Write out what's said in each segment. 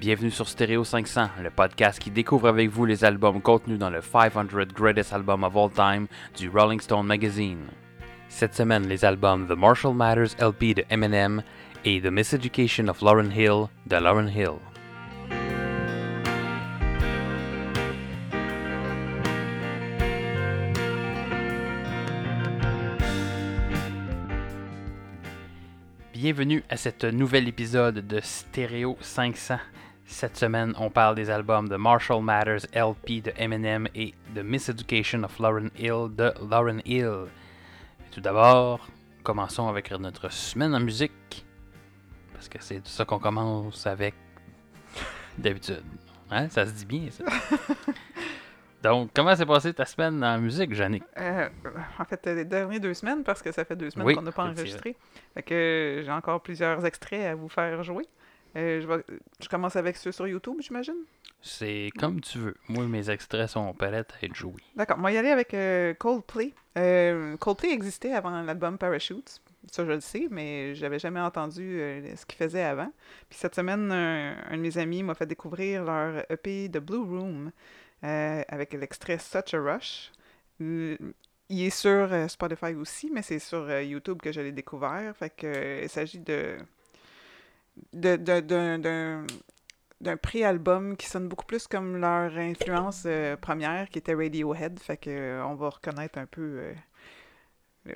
Bienvenue sur Stereo 500, le podcast qui découvre avec vous les albums contenus dans le 500 Greatest Albums of All Time du Rolling Stone Magazine. Cette semaine, les albums The Marshall Matters LP de Eminem et The Miseducation of Lauryn Hill de Lauryn Hill. Bienvenue à cet nouvel épisode de Stereo 500. Cette semaine, on parle des albums de Marshall Matters LP de Eminem et The Miseducation of Lauryn Hill de Lauryn Hill. Tout d'abord, commençons avec notre semaine en musique. Parce que c'est ça qu'on commence avec d'habitude. Hein? Ça se dit bien, ça. Donc, comment s'est passée ta semaine en musique, Jannick? Euh, en fait, les dernières deux semaines, parce que ça fait deux semaines Oui, qu'on n'a pas enregistré. Fait que euh, j'ai encore plusieurs extraits à vous faire jouer. Euh, je, vais- je commence avec ceux sur YouTube, j'imagine? C'est comme tu veux. Moi, mes extraits sont prêts à être joués. D'accord, on va y aller avec euh, Coldplay. Euh, Coldplay existait avant l'album Parachutes. Ça, je le sais, mais j'avais jamais entendu ce qu'ils faisaient avant. Puis cette semaine, un, un de mes amis m'a fait découvrir leur EP de Blue Room avec l'extrait Such a Rush. Il est sur Spotify aussi, mais c'est sur YouTube que je l'ai découvert. Fait que, il s'agit de de- de- d'un d'un- d'un pré-album qui sonne beaucoup plus comme leur influence euh, première, qui était Radiohead. Fait que euh, on va reconnaître un peu euh,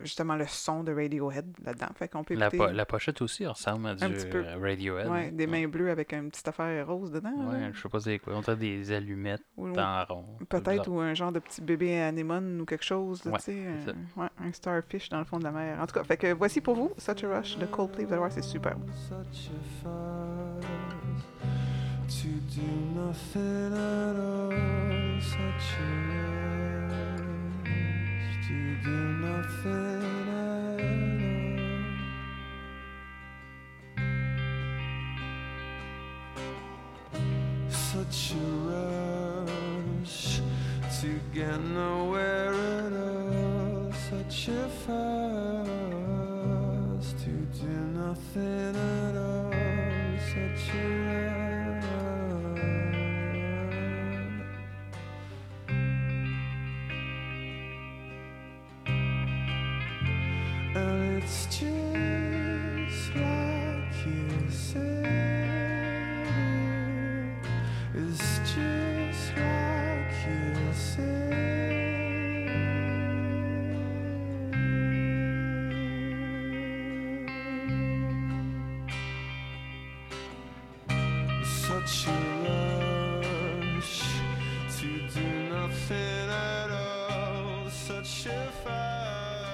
justement le son de Radiohead là-dedans. Fait qu'on peut La, po- la pochette aussi ressemble à du petit peu. euh, Radiohead. ouais, des mains bleues avec une petite affaire rose dedans. Ouais, là. je sais pas c'est quoi. On dirait des allumettes Ou- en rond. Peut-être, ou un genre de petit bébé anémone ou quelque chose, là, Ouais, tu sais, c'est ça. un, ouais, un starfish dans le fond de la mer. En tout cas, fait que voici pour vous Such a Rush de Coldplay. Vous allez voir, c'est super. such a fuss to do nothing at all. Such a Such a rush to get nowhere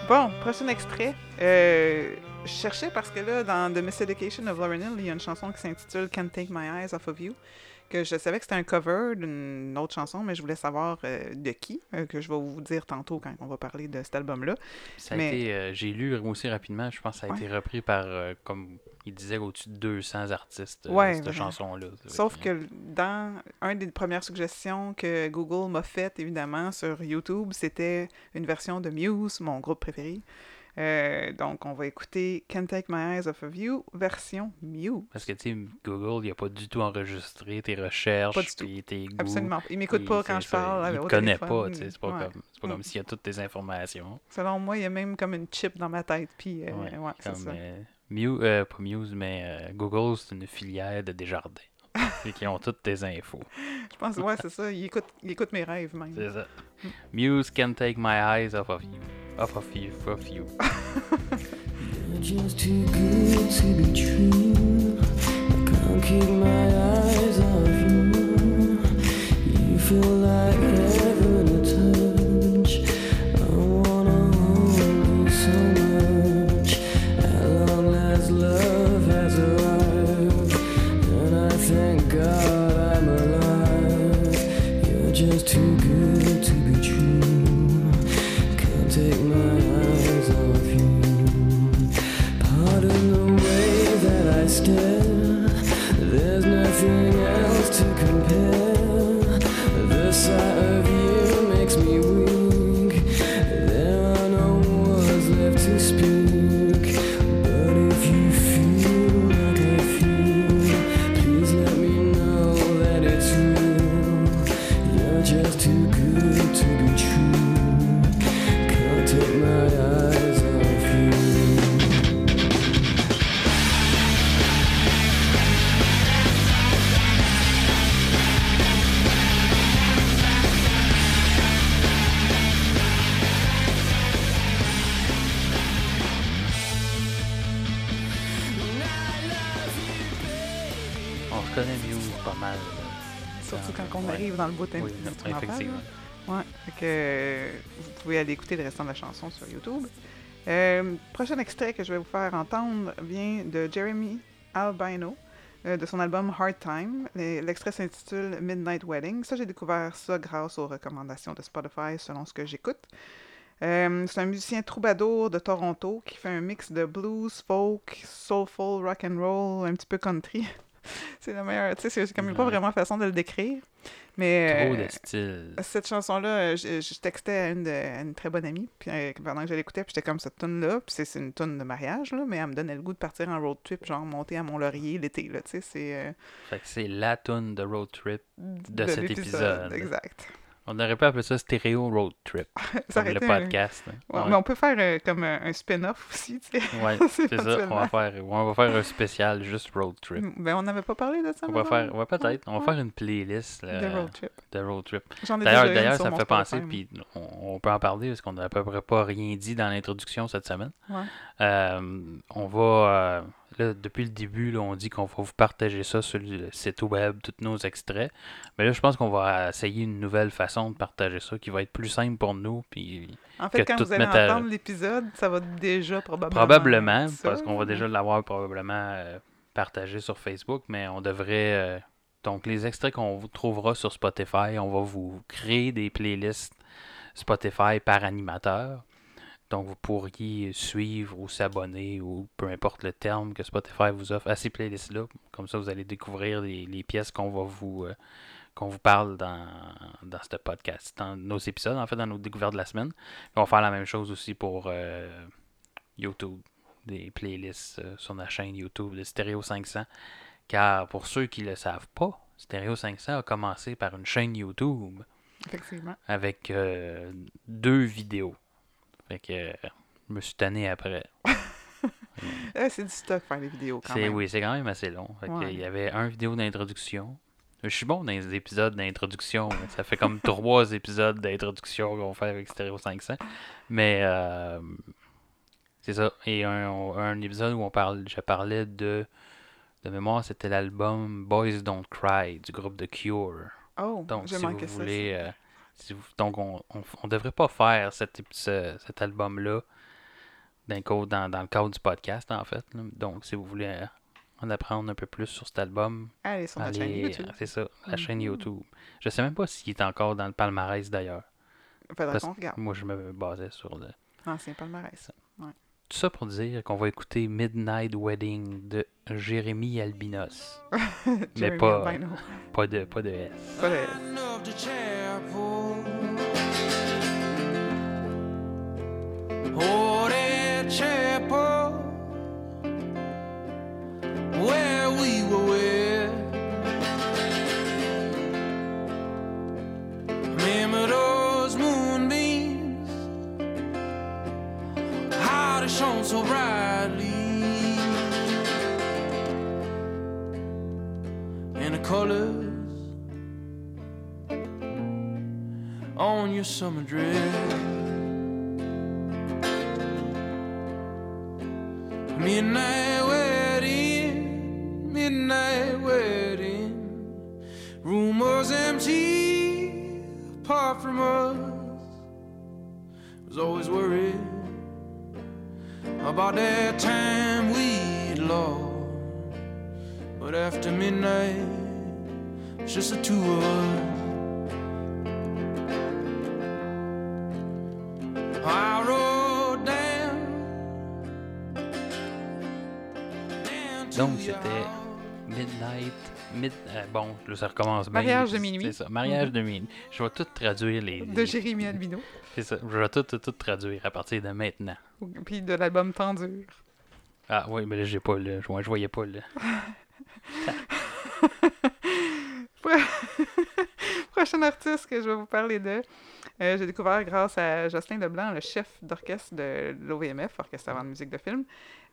Bon, prochain extrait. Euh, je cherchais parce que là, dans The Miseducation of Lauryn Hill, il y a une chanson qui s'intitule Can't Take My Eyes Off of You. Que je savais que c'était un cover d'une autre chanson, mais je voulais savoir euh, de qui, euh, que je vais vous dire tantôt quand on va parler de cet album-là. Ça a Mais- été, euh, j'ai lu aussi rapidement, je pense que ça a Ouais. été repris par, comme il disait, au-dessus de 200 artistes, Ouais, cette chanson-là. Sauf que dans un des premières suggestions que Google m'a faites, évidemment, sur YouTube, c'était une version de Muse, mon groupe préféré. Euh, donc, on va écouter Can't Take My Eyes Off of You, version Muse. Parce que, tu sais, Google, il a pas du tout enregistré tes recherches, Pas du tout. puis tes goûts. Absolument. Il m'écoute pas quand je parle. Il te connaît téléphone. pas, tu sais. C'est pas, Ouais. comme, pas Mm. comme s'il y a toutes tes informations. Selon moi, il y a même comme une chip dans ma tête. Puis, euh, Ouais, ouais, c'est ça. euh, Mew- euh, pas Muse, mais euh, Google, c'est une filière de Desjardins. et qui ont toutes tes infos. Je pense, ouais, c'est ça. Il écoute, il écoute mes rêves même. C'est ça. Muse can take my eyes off of you. Off of you, off you. You're just écouter le restant de la chanson sur YouTube. Euh, prochain extrait que je vais vous faire entendre vient de Jeremy Albino euh, de son album Hard Time. L'extrait s'intitule Midnight Wedding. Ça, j'ai découvert ça grâce aux recommandations de Spotify selon ce que j'écoute. Euh, c'est un musicien troubadour de Toronto qui fait un mix de blues, folk, soulful, rock and roll, un petit peu country. c'est la meilleure, tu sais, c'est comme pas Ouais. vraiment façon de le décrire. Mais Trop euh, de style. cette chanson-là, euh, je, je textais à une, de- à une très bonne amie puis, euh, pendant que je l'écoutais, puis j'étais comme cette tune-là, puis c'est- une tune de mariage, là, mais elle me donnait le goût de partir en road trip, genre monter à Mont-Laurier l'été, là, tu sais, c'est... euh, Fait que c'est la tune de road trip. de, cet épisode. Exact. On aurait pu appeler ça stéréo road trip. Ça Comme le un- podcast. hein. Ouais, Ouais. Mais on peut faire euh, comme un, un spin-off aussi, tu sais. Ouais, C'est ça. On va, faire, on va faire un spécial juste road trip. Ben, on n'avait pas parlé de ça, On va faire, ouais, peut-être. On va faire une playlist là, De road trip. de road trip. D'ailleurs, ça me fait penser, puis on, on peut en parler parce qu'on n'a à peu près pas rien dit dans l'introduction cette semaine. Ouais. Euh, on va, euh, là, depuis le début, là, on dit qu'on va vous partager ça sur le site web, tous nos extraits. Mais là, je pense qu'on va essayer une nouvelle façon de partager ça qui va être plus simple pour nous. Puis En fait, que quand vous allez à- entendre l'épisode, ça va déjà probablement... probablement, parce qu'on va déjà l'avoir probablement euh, partagé sur Facebook, mais on devrait. euh, donc, les extraits qu'on vous trouvera sur Spotify, on va vous créer des playlists Spotify par animateur. Donc, vous pourriez suivre ou s'abonner ou peu importe le terme que Spotify vous offre à ces playlists-là. Comme ça, vous allez découvrir les, les pièces qu'on va vous euh, qu'on vous parle dans, dans ce podcast, dans nos épisodes, en fait, dans nos découvertes de la semaine. On va faire la même chose aussi pour euh, YouTube, des playlists euh, sur la chaîne YouTube de Stereo 500. Car pour ceux qui ne le savent pas, Stereo 500 a commencé par une chaîne YouTube Effectivement. avec deux vidéos. Fait que je me suis tanné après. C'est du stock faire des vidéos quand même. oui, c'est quand même assez long. Fait Ouais. Il y avait un vidéo d'introduction. Je suis bon dans les épisodes d'introduction. Ça fait comme trois épisodes d'introduction qu'on fait avec Stereo 500. Mais euh, c'est ça. Et un, un épisode où on parle, je parlais de de mémoire, c'était l'album Boys Don't Cry du groupe The Cure. Oh, Donc, si manqué vous ça. voulez, euh, donc on, on, on devrait pas faire cet, ép- ce- cet album-là dans, le cadre- dans, dans le cadre du podcast, en fait. là. Donc, si vous voulez euh, en apprendre un peu plus sur cet album. Allez sur notre chaîne YouTube. euh, c'est ça, la chaîne Mhm. YouTube. Je sais même pas s'il est encore dans le palmarès d'ailleurs. Faudra parce- qu'on regarde. Moi, je me basais sur le. Ancien palmarès. Tout ça pour dire qu'on va écouter Midnight Wedding de Jérémy Albinos. Jeremy pas- Albino. Pas de, pas de S. Pas de- Line of chapel. Where we were wed. Remember those moonbeams, how they shone so brightly, and the colors on your summer dress. Midnight wedding, midnight wedding. Room was empty apart from us. Was always worried about that time we'd lost. But after midnight, it's just the two of us. Donc, c'était. Midnight. Mid, euh, bon, là, ça recommence bien. Mariage de minuit. C'est ça, mariage de minuit. Je vais tout traduire les. de Jérémy Albino. C'est ça, je vais tout, tout, tout traduire à partir de maintenant. Puis de l'album Tendur. Ah oui, mais là, j'ai pas le. Je, je voyais pas le. Prochain artiste que je vais vous parler de, euh, j'ai découvert grâce à Jocelyn Leblanc, le chef d'orchestre de l'OVMF, Orchestre avant de musique de film.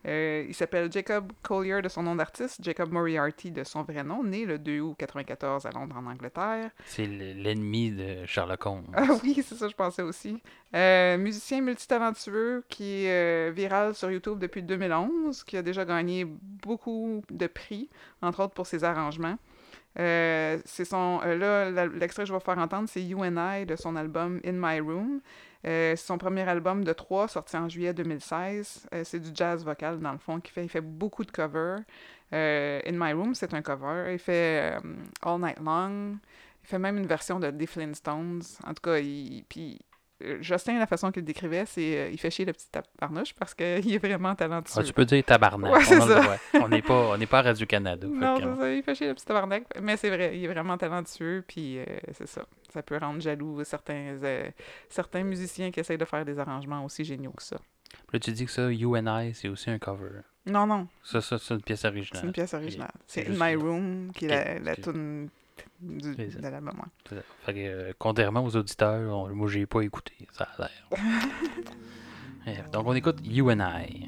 Euh, il s'appelle Jacob Collier de son nom d'artiste, Jacob Moriarty de son vrai nom, né le 2 août 94 à Londres en Angleterre. C'est le- l'ennemi de Sherlock Holmes. Ah oui, c'est ça, je pensais aussi. Euh, musicien multitalentueux qui est viral sur YouTube depuis 2011, qui a déjà gagné beaucoup de prix, entre autres pour ses arrangements. Euh, c'est son, euh, là, l'extrait que je vais faire entendre, c'est You and I de son album In My Room. Euh, c'est son premier album de trois, sorti en juillet 2016. Euh, c'est du jazz vocal, dans le fond, qu'il fait. Il fait beaucoup de covers. In My Room, c'est un cover. Il fait All Night Long. Il fait même une version de The Flintstones. En tout cas, il, puis, Justin, la façon qu'il le décrivait, c'est euh, il fait chier le petit tabarnouche parce qu'il est vraiment talentueux. Ah, tu peux dire tabarnak. Ouais, c'est on, le ça. droit. on n'est pas, on n'est pas à Radio-Canada. Non, c'est ça, il fait chier le petit tabarnak. Mais c'est vrai, il est vraiment talentueux, puis euh, c'est ça. Ça peut rendre jaloux certains, euh, certains musiciens qui essayent de faire des arrangements aussi géniaux que ça. Là, tu dis que ça, You and I, c'est aussi un cover. Non, non, Ça, ça c'est une pièce c'est originale. une pièce originale. C'est C'est In My Room, qui est la, la tune ça. de l'album. ouais. Fait que, euh, contrairement aux auditeurs, on- moi, j'ai pas écouté. Ça a l'air. Donc, on écoute You and I.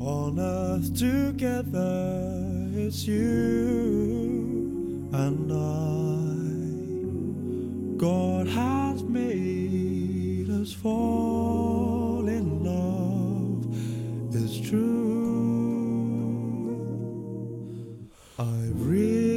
On earth together, it's you and I. God has made us fall in love, it's true. I've really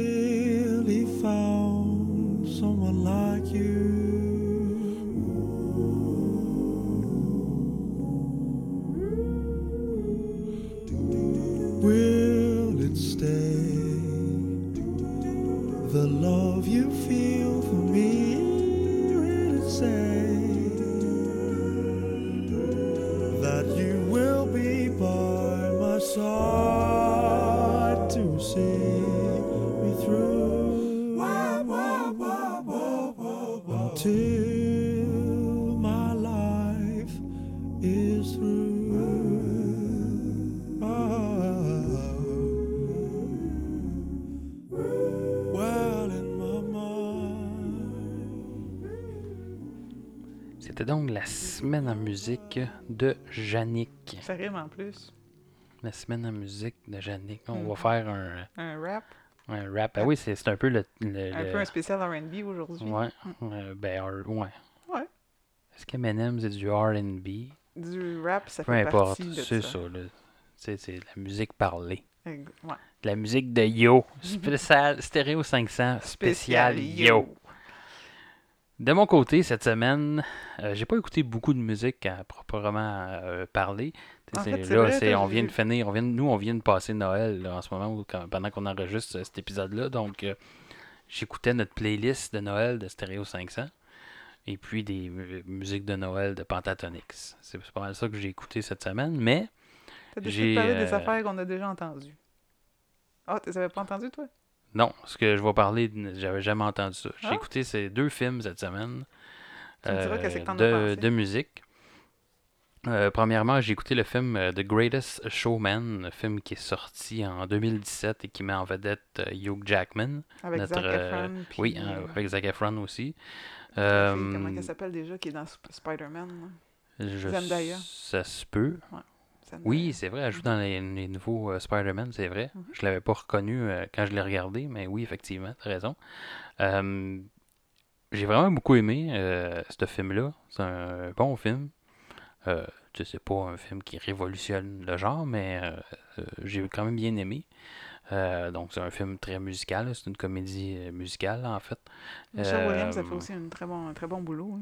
side to see me through until my life is through? Well, in my mind. C'était donc la semaine en musique de Yannick. Ça rime en plus. La semaine en musique de Yannick. On va Mhm. faire un, Un rap, un rap. Ah oui, c'est c'est un peu le. le- un le- peu un spécial R&B aujourd'hui. Ouais. euh, ben, ouais. Ouais. Est-ce qu'Eminem, c'est du RB Du rap, ça Peu fait importe. partie de C'est ça. ça. là. C'est c'est de la musique parlée. Ouais. De la musique de Yo. Spécial, stéréo 500. Spécial, Yo. De mon côté, cette semaine, euh, j'ai pas écouté beaucoup de musique à proprement euh, parler. En fait, là, vrai, on vient de finir, on vient de- nous, on vient de passer Noël là, en ce moment, quand- pendant qu'on enregistre cet épisode-là. Donc, euh, j'écoutais notre playlist de Noël de Stereo 500 et puis des mu- musiques de Noël de Pentatonix. C'est pas mal ça que j'ai écouté cette semaine, mais T'as décidé de parler des euh, affaires qu'on a déjà entendues. Ah, tu les avais pas entendues, toi? Non, ce que je vais parler, j'avais jamais entendu ça. J'ai Ah? écouté ces deux films cette semaine. Tu me diras euh, que de, musique. Euh, premièrement, j'ai écouté le film euh, The Greatest Showman, un film qui est sorti en 2017 et qui met en vedette Hugh Jackman. Avec notre, Zac Efron. Oui, euh, euh, avec Zac Efron aussi. Comment elle s'appelle déjà, qui est dans Sp- Spider-Man? je-. Ça se peut. Oui, c'est vrai, elle joue dans les, les nouveaux euh, Spider-Man, c'est vrai. Mhm. Je l'avais pas reconnu euh, quand je l'ai regardé, mais oui, effectivement, t'as raison. Euh, j'ai vraiment beaucoup aimé euh, ce film-là. C'est un bon film. Euh, tu sais, c'est pas un film qui révolutionne le genre, mais euh, euh, j'ai quand même bien aimé. Euh, donc, c'est un film très musical, c'est une comédie euh, musicale, en fait. Michelle Williams a fait Euh, aussi un très bon, un très bon boulot.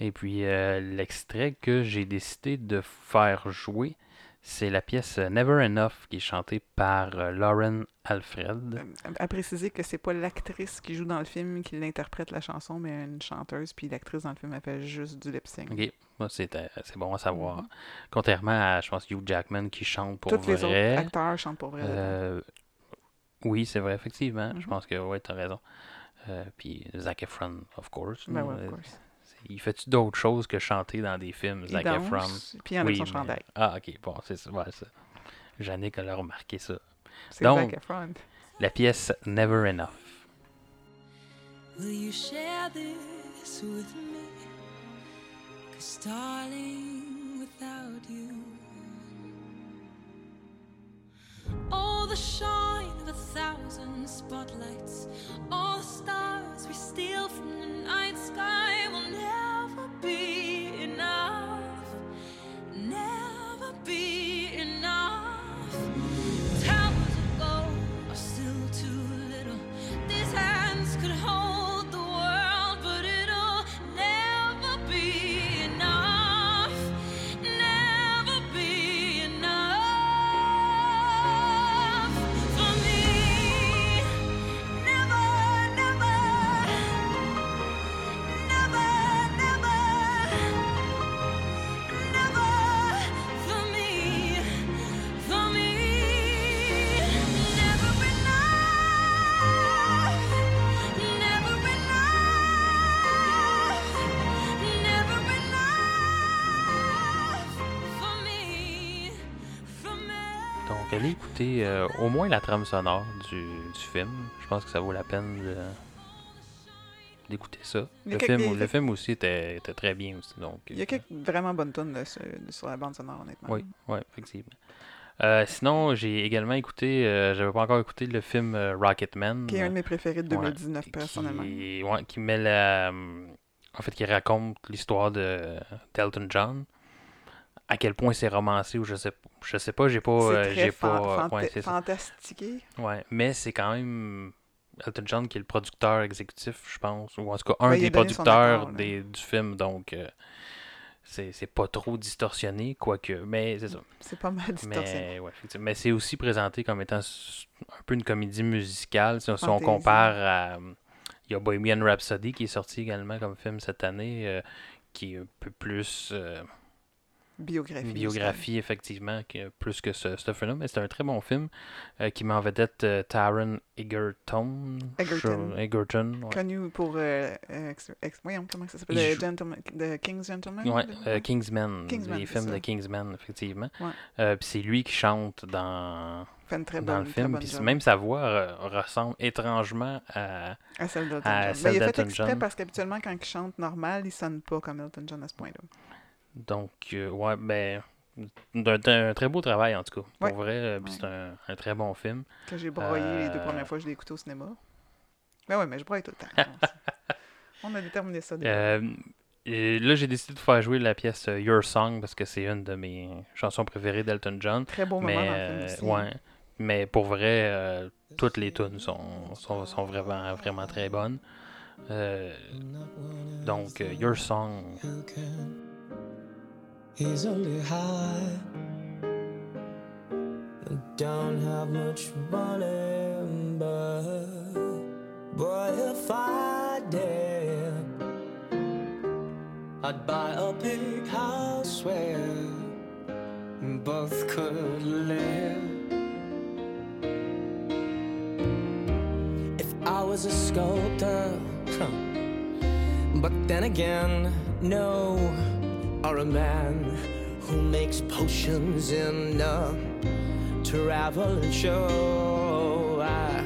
Et puis euh, l'extrait que j'ai décidé de faire jouer, c'est la pièce Never Enough qui est chantée par euh, Lauren Alfred. Euh, À préciser que c'est pas l'actrice qui joue dans le film qui l'interprète la chanson, mais une chanteuse, puis l'actrice dans le film, elle fait juste du lip sync. Ok, Moi, c'est bon à savoir. Mhm. Contrairement à, je pense, Hugh Jackman qui chante pour Tous les vrai. autres acteurs chantent pour vrai. Euh, oui, c'est vrai, effectivement. Je Mhm. pense que ouais, t'as raison. Euh, puis Zac Efron, of course. Ben ouais, of course. Il fait-tu d'autres choses que chanter dans des films, Il Zac danse, Efron? puis il enlève son mais- chandail. Ah, ok, bon, c'est ça. ouais, ça. Jannick, elle a remarqué ça. C'est donc- Zac Efron. La pièce Never Enough. Will you share this with me? Cause darling, without you, all the shine of a thousand spotlights, all the stars we steal from the night sky will never be écouter euh, au moins la trame sonore du, du film. Je pense que ça vaut la peine de- d'écouter ça. Le film, le film aussi était, était très bien aussi. Donc, Il y a quelques vraiment bonnes là, sur, la bande sonore, honnêtement. Oui, oui, effectivement. Euh, sinon, j'ai également écouté, euh, j'avais pas encore écouté le film euh, Rocketman. Qui est un de mes préférés de Ouais, 2019, qui- personnellement. Qui, ouais, qui met la. En fait, qui raconte l'histoire de d'Elton John. À quel point c'est romancé ou je sais pas. Je sais pas, j'ai pas. Euh, j'ai pas. fanta- ouais, fantastiqué. Ouais, mais c'est quand même Elton John qui est le producteur exécutif, je pense. Ou en tout cas, un des producteurs accord, des, du film. Donc, euh, c'est pas trop distorsionné, quoique. Mais c'est ça. C'est pas mal distorsionné. Mais, ouais, effectivement. Mais c'est aussi présenté comme étant un peu une comédie musicale. Si, si on compare à. Il y a Bohemian Rhapsody qui est sorti également comme film cette année, euh, qui est un peu plus euh, Biographie. biographie, effectivement, que, plus que ce, ce film-là. Mais c'est un très bon film euh, qui met en vedette euh, Taron Egerton. Egerton. Egerton, ouais. Connu pour. Euh, ex- ex- voyons, comment ça s'appelle joue- Gentleman, The King's Gentleman Ouais, de- euh, Kingsman, Kingsman, les films ça. de Kingsman, effectivement. Ouais. Euh, puis c'est lui qui chante dans, fait une très dans bonne, le film. Puis même sa voix euh, ressemble étrangement à. À celle d'Elton John. Ben, il a fait exprès John. parce qu'habituellement, quand il chante normal, il sonne pas comme Elton John à ce point-là. Donc, euh, ouais, ben. D'un d'un très beau travail, en tout cas. Pour Ouais. vrai, euh, Ouais. c'est un, un très bon film. Que j'ai broyé les deux Euh. premières fois que je l'ai écouté au cinéma. Ben ouais, mais je broye tout le temps. On a déterminé ça. déjà. Euh, et là, j'ai décidé de faire jouer la pièce Your Song parce que c'est une de mes chansons préférées d'Elton John. Très beau moment mais, dans le film aussi. ouais, mais pour vrai, euh, toutes les tunes sont, sont, sont vraiment, vraiment très bonnes. Euh, donc, Your Song. Who only high. don't have much money, but boy, if I did, I'd buy a big house where both could live. If I was a sculptor, huh. But then again, no, or a man who makes potions in travel and show. I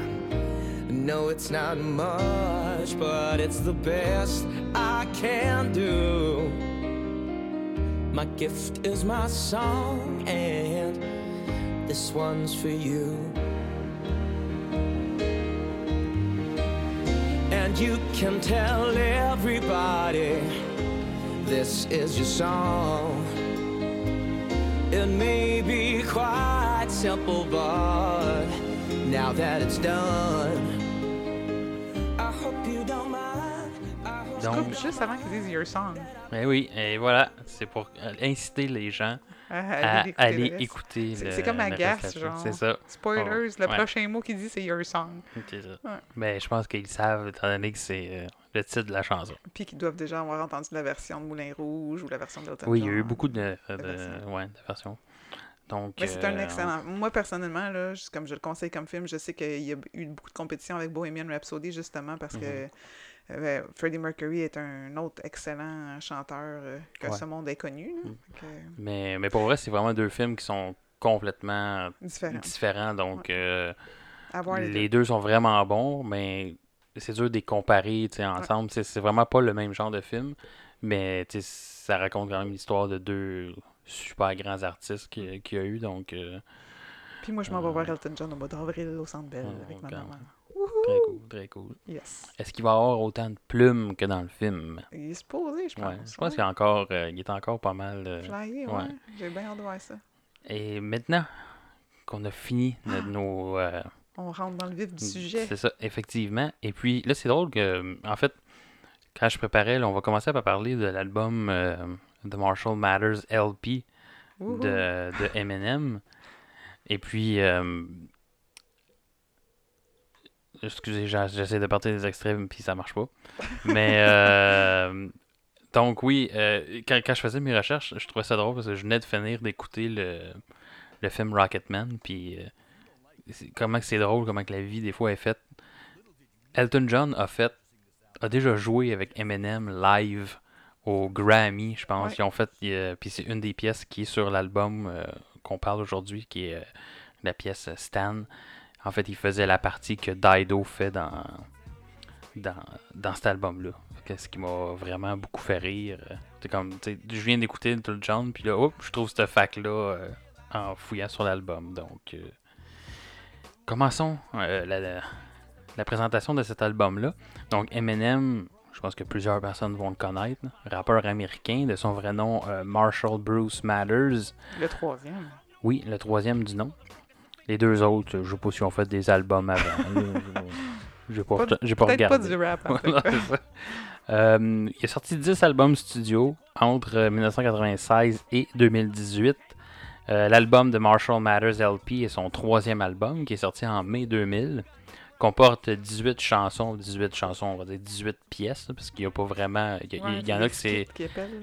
know it's not much, but it's the best I can do. My gift is my song, and this one's for you. And you can tell everybody this is your song. It may be quite simple, but now that it's done, I hope you don't mind. I hope Donc- Coupe juste avant qu'ils disent Your Song. Eh oui, et voilà, c'est pour euh, inciter les gens À à aller reste. écouter C'est- comme agace, genre. C'est ça. Spoilers, le Ouais. prochain mot qu'il dit, c'est Your Song. c'est ça. Ouais. Mais je pense qu'ils savent, étant donné que c'est euh, le titre de la chanson. Puis qu'ils doivent déjà avoir entendu la version de Moulin Rouge ou la version d'Elton Oui, il y a eu beaucoup de, de, versions. ouais, de versions. Donc, Mais c'est un euh, excellent. Moi, personnellement, là, comme je le conseille comme film, je sais qu'il y a eu beaucoup de compétition avec Bohemian Rhapsody, justement, parce que Mhm. euh, Freddie Mercury est un autre excellent chanteur euh, que Ouais. ce monde est connu. là. Mm. Que, Mais, mais pour vrai, c'est vraiment deux films qui sont complètement différent. différents. Donc, euh, les, deux sont vraiment bons, mais c'est dur de les comparer ensemble. C'est- C'est vraiment pas le même genre de film, mais ça raconte quand même l'histoire de deux super grands artistes qu'il qu'il y a eu. Donc, euh, Puis moi, je m'en vais voir Euh, Elton John au mois d'avril au Centre Bell Oh, avec ma maman. très cool, très cool. Yes. Est-ce qu'il va y avoir autant de plumes que dans le film? Il est supposé, je pense. Ouais, je pense qu'il a encore, euh, il est encore pas mal. euh, Flyé, ouais. ouais. J'ai bien hâte de voir ça. Et maintenant qu'on a fini Ah! de nos. Euh, On rentre dans le vif du sujet. C'est ça, effectivement. Et puis là, c'est drôle que, en fait, quand je préparais, là, on va commencer à parler de l'album euh, The Marshall Matters LP Wouhou. de, de Eminem. Et puis, euh, excusez, j'essaie de partir des extraits, puis ça marche pas. Mais, euh, donc oui, euh, quand, quand je faisais mes recherches, je trouvais ça drôle parce que je venais de finir d'écouter le, le film Rocketman, puis euh, comment c'est drôle, comment que la vie des fois est faite. Elton John a fait, a déjà joué avec Eminem live au Grammy, je pense. Ouais. Ils ont fait, euh, puis c'est une des pièces qui est sur l'album euh, qu'on parle aujourd'hui, qui est euh, la pièce euh, Stan. En fait, il faisait la partie que Dido fait dans, dans, dans cet album-là. Ce qui m'a vraiment beaucoup fait rire. C'est comme, je viens d'écouter Little John, puis là, hop, je trouve cette fac-là en fouillant sur l'album. Donc, commençons euh, la, la- la présentation de cet album-là. Donc, Eminem, je pense que plusieurs personnes vont le connaître. là. Rappeur américain, de son vrai nom euh, Marshall Bruce Matters. Le troisième. Oui, le troisième du nom. Les deux autres, je sais pas si ont fait des albums avant. J'ai pas, Pas- j'ai pas Peut-être pas regardé. du rap. en fait. Voilà, c'est ça. Euh, il a sorti 10 albums studio entre euh, 1996 et 2018. Euh, L'album de Marshall Matters LP est son troisième album qui est sorti en mai 2000. Comporte 18 chansons, 18 chansons, on va dire 18 pièces, parce qu'il n'y a pas vraiment. Il y, a- Ouais, il y en a que c'est.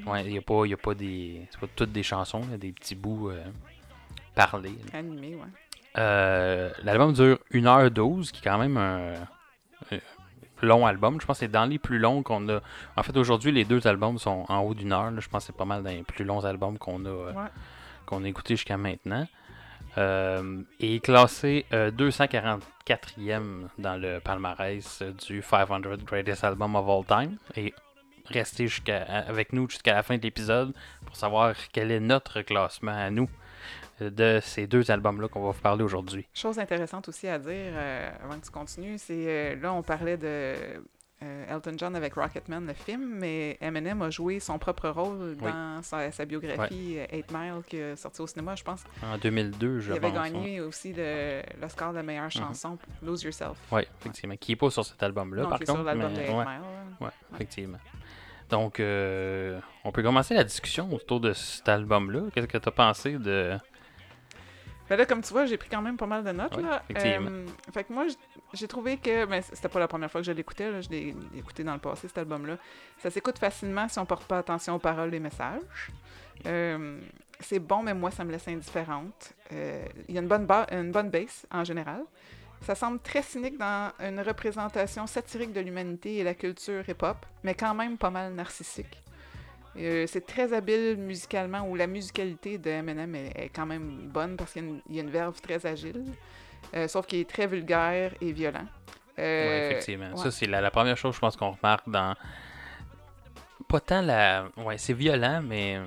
Ouais, il n'y a pas, il y a pas des. C'est pas toutes des chansons, il y a des petits bouts euh, parlés. là. Animé, ouais. Euh, L'album dure 1h12, qui est quand même un, un long album. Je pense que c'est dans les plus longs qu'on a. En fait, aujourd'hui, les deux albums sont en haut d'une heure. là. Je pense que c'est pas mal dans les plus longs albums qu'on a, euh, Ouais. Qu'on a écoutés jusqu'à maintenant. Euh, et est classé euh, 244e dans le palmarès euh, du 500 Greatest Album of All Time. Et restez jusqu'à, avec nous jusqu'à la fin de l'épisode pour savoir quel est notre classement à nous euh, de ces deux albums-là qu'on va vous parler aujourd'hui. Chose intéressante aussi à dire euh, avant que tu continues, c'est euh, là on parlait de euh, Elton John avec Rocketman, le film, mais Eminem a joué son propre rôle Oui. dans sa, sa biographie euh, Eight Mile qui est sortie au cinéma, je pense. En 2002, je Il avait pense. gagné aussi le- l'Oscar de la meilleure chanson, Lose Yourself. Oui, effectivement. Qui n'est pas sur cet album-là, par qui est contre. sur l'album de Eight ouais, Mile. ouais, effectivement. Donc, euh, on peut commencer la discussion autour de cet album-là. Qu'est-ce que tu as pensé de. Ben là, comme tu vois, j'ai pris quand même pas mal de notes. Là. Euh, fait que moi, j'ai trouvé que. Mais c'était pas la première fois que je l'écoutais. Je l'ai écouté dans le passé, cet album-là. Ça s'écoute facilement si on porte pas attention aux paroles et messages. Euh, c'est bon, mais moi, ça me laisse indifférente. Euh, Il y a une bonne, une bonne base, en général. Ça semble très cynique dans une représentation satirique de l'humanité et la culture hip-hop, mais quand même pas mal narcissique. Euh, c'est très habile musicalement, où la musicalité de Eminem est, est quand même bonne parce qu'il y a une, il y a une verve très agile, euh, sauf qu'il est très vulgaire et violent. Euh, Ouais, effectivement. ouais. Ça, c'est la, la première chose, je pense, qu'on remarque dans. Pas tant la. Ouais, c'est violent, mais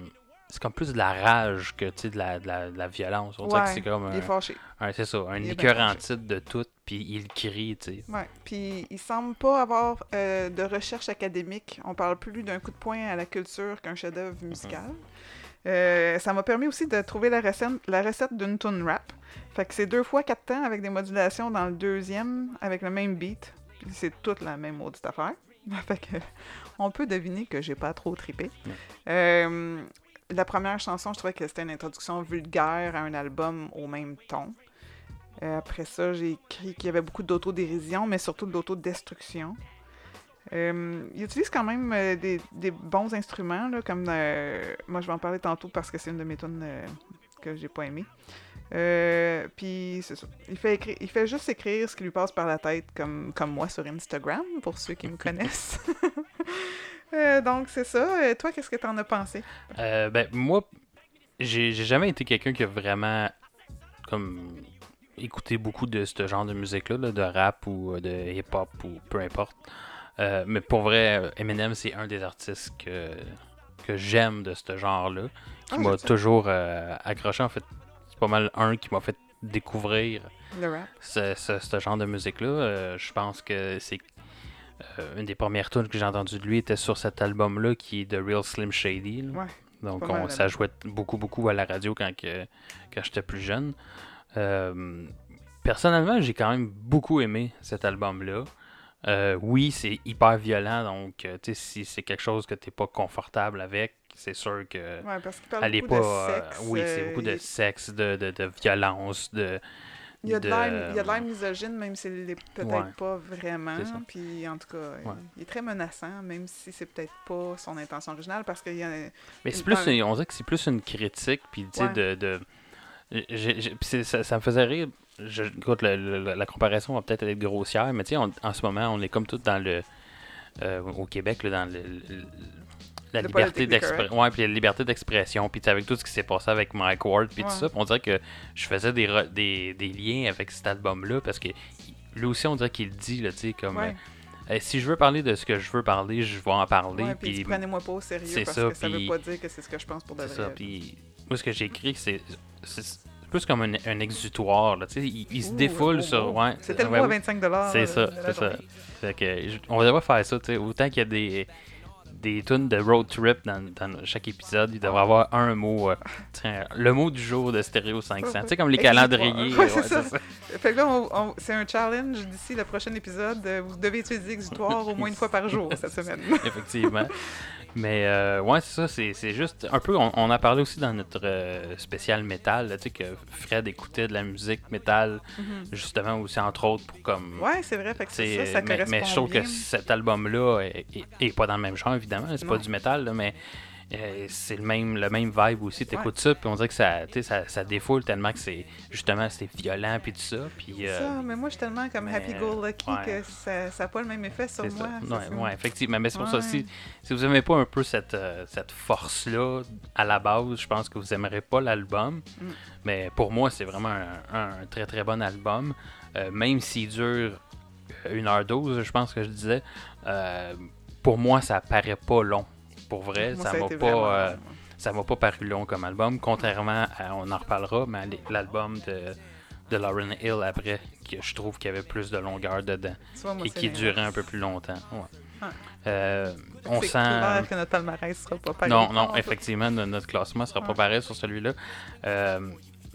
c'est comme plus de la rage que tu sais, de la, de, la, de la violence. On dirait que c'est comme Il est un. fâché. un- c'est ça, un liqueur de tout, puis il crie, tu sais. Ouais. Puis il semble pas avoir euh, de recherche académique. On parle plus d'un coup de poing à la culture qu'un chef-d'œuvre musical. Euh, ça m'a permis aussi de trouver la recette, la recette d'une tune rap. Fait que c'est deux fois quatre temps avec des modulations dans le deuxième avec le même beat. C'est toute la même maudite affaire. fait que on peut deviner que j'ai pas trop trippé. Euh, la première chanson, je trouvais que c'était une introduction vulgaire à un album au même ton. Euh, après ça, j'ai écrit qu'il y avait beaucoup d'autodérision, mais surtout de l'autodestruction. Euh, il utilise quand même euh, des, des bons instruments, là, comme euh, moi je vais en parler tantôt parce que c'est une de mes tunes que j'ai pas aimé. Euh, puis c'est ça. Il fait, écri- il fait juste écrire ce qui lui passe par la tête, comme, comme moi sur Instagram, pour ceux qui me connaissent. Euh, donc c'est ça. Euh, toi, qu'est-ce que t'en as pensé? Euh, ben, moi, j'ai jamais été quelqu'un qui a vraiment comme écouté beaucoup de ce genre de musique-là, là, de rap ou euh, de hip-hop ou peu importe. Euh, mais pour vrai, Eminem, c'est un des artistes que, que j'aime de ce genre-là, qui Ah, m'a toujours accroché. En fait, c'est pas mal un qui m'a fait découvrir Le rap. ce, ce- ce genre de musique-là. Je pense que c'est euh, une des premières tunes que j'ai entendues de lui était sur cet album-là qui est The Real Slim Shady. là. Ouais, Donc on, ça jouait beaucoup beaucoup à la radio quand, que, quand j'étais plus jeune. Euh, personnellement, j'ai quand même beaucoup aimé cet album-là. Euh, oui, c'est hyper violent, donc tu sais, si c'est quelque chose que t'es pas confortable avec, c'est sûr que Ouais, parce qu'il parle beaucoup pas. de sexe. oui, c'est beaucoup de sexe, de, de, de violence, de. Il y a de, l'air, l'air misogyne, même s'il l'est peut-être Ouais. pas vraiment. Puis en tout cas, euh, Ouais. il est très menaçant, même si c'est peut-être pas son intention originale, parce qu'il y a. Mais c'est plus, une- on dirait que c'est plus une critique, puis tu sais, Ouais. de. de ça, ça me faisait rire. Je, écoute, le- la comparaison va peut-être être grossière, mais tu sais, en ce moment, on est comme tout dans le. euh, au Québec, là, dans le- le- la Le liberté d'expression. Ouais, puis la liberté d'expression. Puis avec tout ce qui s'est passé avec Mike Ward, puis Ouais. tout ça. on dirait que je faisais des, re- des, des liens avec cet album-là parce que lui aussi, on dirait qu'il dit, là, tu sais, comme. Ouais. euh, si je veux parler de ce que je veux parler, je vais en parler. Ouais, puis prenez-moi pas au sérieux parce ça, que ça veut pas dire que c'est ce que je pense pour de C'est vrai. ça. Puis moi, ce que j'ai écrit, c'est plus comme un, un exutoire. Là, il, il se défoule le sur. Ouais, C'était le mot à oui. 25 dollars. C'est ça, c'est ça. Fait que je- on devrait faire ça. Autant qu'il y a des, des tunes de road trip dans, dans chaque épisode, il devrait avoir un mot. euh, tiens, le mot du jour de Stéréo 500. Tu sais, comme les calendriers. Ouais, c'est ça. c'est ça. Fait que là, on- on- c'est un challenge d'ici le prochain épisode. euh, Vous devez utiliser exutoire au moins une fois par jour cette semaine. Effectivement. Mais euh, ouais, c'est ça, c'est juste un peu. On, on a parlé aussi dans notre euh, spécial métal, tu sais, que Fred écoutait de la musique métal, justement, aussi, entre autres, pour comme. Ouais, c'est vrai. Fait que ça, ça mais, correspond mais je trouve bien. que cet album-là est, est- est pas dans le même genre, évidemment. C'est pas du métal, là, mais euh, c'est le même, le même vibe aussi. T'écoutes ça, puis on dirait que ça, ça, ça défoule tellement que c'est justement c'est violent, puis tout ça. Puis, C'est euh, ça, mais moi, je suis tellement comme mais, happy-go-lucky ouais. que ça n'a pas le même effet sur ça. moi. Ouais, ça. ouais, effectivement. Mais c'est pour ça Ouais. aussi, si vous aimez pas un peu cette, euh, cette force-là à la base, je pense que vous aimerez pas l'album. Mm. Mais pour moi, c'est vraiment un, un très très bon album. Même s'il dure 1h12, je pense que je disais, pour moi, ça paraît pas long. Pour vrai, Moi, ça m'a pas. vraiment euh, ça m'a pas paru long comme album, contrairement à, on en reparlera, mais l'album de, de Lauren Hill après, que je trouve qu'il y avait plus de longueur dedans Tu vois, moi, et qui durait un peu plus longtemps. Ouais. Euh, on sent. clair que notre palmarès sera pas pareil. Non, non, effectivement, no- notre classement sera pas pareil sur celui-là. Euh,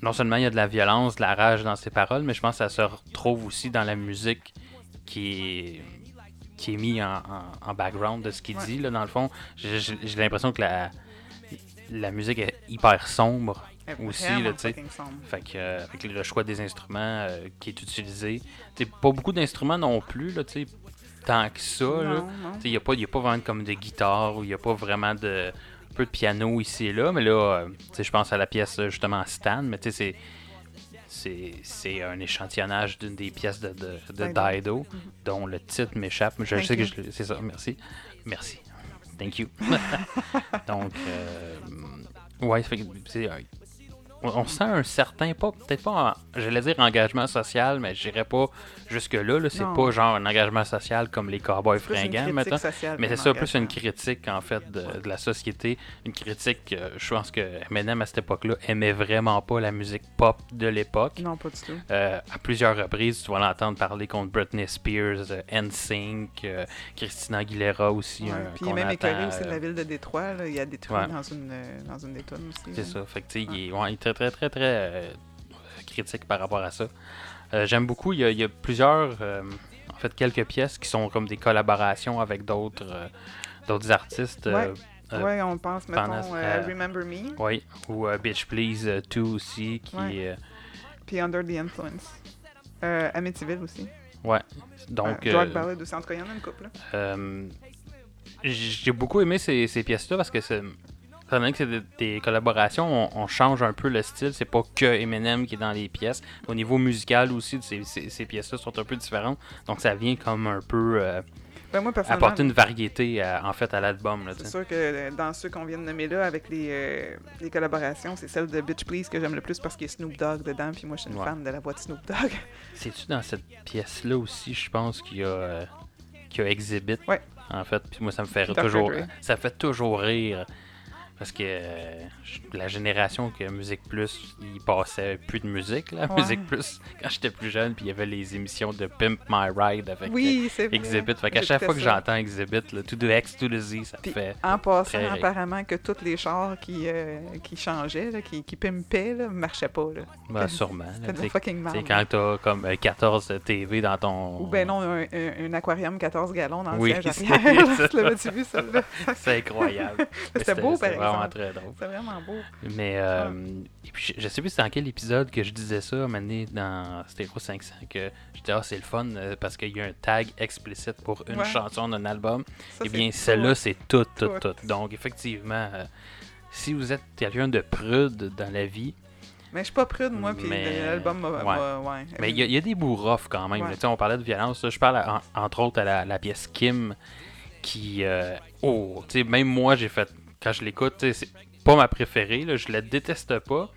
non seulement il y a de la violence, de la rage dans ses paroles, mais je pense que ça se retrouve aussi dans la musique qui est, qui est mis en, en- en background de ce qu'il Ouais. dit. Là, dans le fond, j'ai l'impression que la, la musique est hyper sombre est aussi, là, sombre. Fait que, euh, avec le choix des instruments euh, qui est utilisé. T'sais, pas beaucoup d'instruments non plus, là, t'sais, tant que ça. Il n'y a, pas- y a pas vraiment comme de guitare ou il n'y a pas vraiment de peu de piano ici et là. Mais là, euh, je pense à la pièce justement Stan, mais c'est. C'est, un échantillonnage d'une des pièces de, de, de Dido. Dido, dont le titre m'échappe. Je Thank sais que you. c'est ça, merci. Merci. Thank you. Donc, euh, ouais, c'est on, sent un certain, pas peut-être pas, en- j'allais dire engagement social, mais je dirais pas jusque-là. Là, c'est Non. pas genre un engagement social comme les cowboys Plus fringants, sociale Mais c'est ça, plus une critique en fait de, de la société. Une critique, euh, je pense que Eminem à cette époque-là aimait vraiment pas la musique pop de l'époque. Non, pas du tout. Euh, à plusieurs reprises, tu vas l'entendre parler contre Britney Spears, euh, NSYNC, euh, Christina Aguilera aussi. Ouais, Puis il est même entend, aussi de la ville de Détroit. là. Il a détruit Ouais. dans, une, dans une des aussi. C'est là. ça. Fait que, tu sais, il, ouais, il très, très, très, très euh, critique par rapport à ça. Euh, J'aime beaucoup. Il y, a, il y a plusieurs, euh, en fait, quelques pièces qui sont comme des collaborations avec d'autres d'autres artistes. ouais, on pense, mettons, Remember Me, Oui, ou Bitch Please 2 aussi, qui Ouais. puis Under the Influence. Amityville aussi. ouais. Donc, Drug Ballad aussi. En tout cas, il y en a une couple. J'ai beaucoup aimé ces, ces pièces-là parce que c'est. Étant donné que c'est des, des collaborations, on, on change un peu le style. C'est pas que Eminem qui est dans les pièces. Au niveau musical aussi, ces, ces- ces pièces-là sont un peu différentes. Donc ça vient comme un peu euh, Ben, moi, apporter une variété à- en fait à l'album. c'est sûr que euh, dans ceux qu'on vient de nommer là, avec les, euh, les collaborations, c'est celle de Bitch Please que j'aime le plus parce qu'il y a Snoop Dogg dedans. Puis moi, je suis une Ouais. fan de la voix de Snoop Dogg. C'est-tu dans cette pièce-là aussi, je pense qu'il y a, euh, qu'il y a Exhibit? Ouais. En fait, puis moi ça me fait toujours, ça fait toujours rire parce que euh, la génération que Musique Plus, il passait plus de musique là, Ouais. Musique Plus quand j'étais plus jeune, puis il y avait les émissions de Pimp My Ride avec oui, euh. Exhibit. Fait qu'à chaque fois que ça. j'entends Exhibit, là, tout de X, tout de Z, ça Puis, fait. En passant, rire. apparemment que tous les chars qui, euh, qui changeaient, là, qui, qui pimpaient, là, marchaient pas. Là. Ben, sûrement. C'était fucking merde. quand t'as comme euh, 14 TV dans ton. Ou ben non, un, un- un aquarium 14 gallons dans Oui, le siège arrière. ça. Tu l'avais-tu vu, celle-là? C'est incroyable. C'était beau, par C'était vraiment très drôle. C'est vraiment beau. Mais euh, et puis je, je sais plus c'est dans quel épisode que je disais ça, mané dans Stereo 500 que j'étais ah c'est le fun euh, parce qu'il y a un tag explicite pour une Ouais. chanson d'un album. Ça, Eh bien celle-là c'est tout tout Tout. tout. Donc effectivement euh, si vous êtes quelqu'un de prude dans la vie, Mais je suis pas prude, moi, puis Mais- l'album ouais. ouais. mais il y, a- il y a des bouts rough quand même. Ouais. là. Tu sais, on parlait de violence. là. Je parle en- entre autres à la, la pièce Kim qui. euh, oh, tu sais, même moi, j'ai fait. Quand je l'écoute, c'est pas ma préférée, là, je la déteste pas.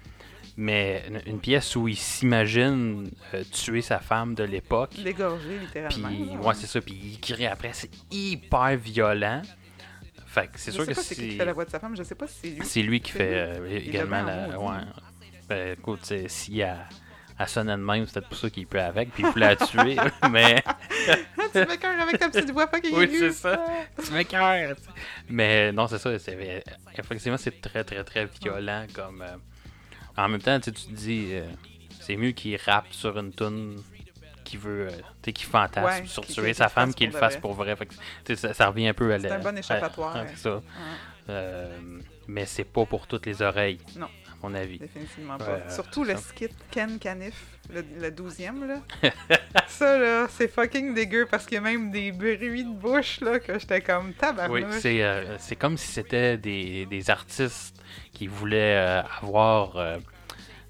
Mais une, une pièce où il s'imagine euh, tuer sa femme de l'époque. L'égorger, Puis, littéralement. là, ouais, c'est ça. Puis il crie après, c'est hyper violent. Fait que c'est sûr sais que c'est qui fait la voix de sa femme, je sais pas si c'est lui. C'est lui qui fait euh, également la. Ouais. maudit. Ben, écoute, c'est- si elle, elle sonnait de même, c'est peut-être pour ça qu'il peut avec, puis il voulait la tuer. mais tu me cœur avec ta petite voix fucking Oui, c'est ça. tu tu sais. Mais non, c'est ça. Effectivement, c'est très, très, très violent. Comme, euh, en même temps, tu tu te dis, euh, c'est mieux qu'il rappe sur une toune qui veut, euh, tu sais, qui fantasme Ouais, sur tuer sa femme, qu'il le fasse pour vrai. Fait que, tu sais, ça, ça revient un peu à la. C'est un bon échappatoire, à- ça. Ouais, Euh, mais c'est pas pour toutes les oreilles. Non. Mon avis. définitivement pas. Ouais, Surtout le ça. skit Ken Canif, le, le 12e, là. ça, là, c'est fucking dégueu parce qu'il y a même des bruits de bouche, là, que j'étais comme Oui, tabarnouche. c'est euh, c'est comme si c'était des, des artistes qui voulaient euh, avoir euh,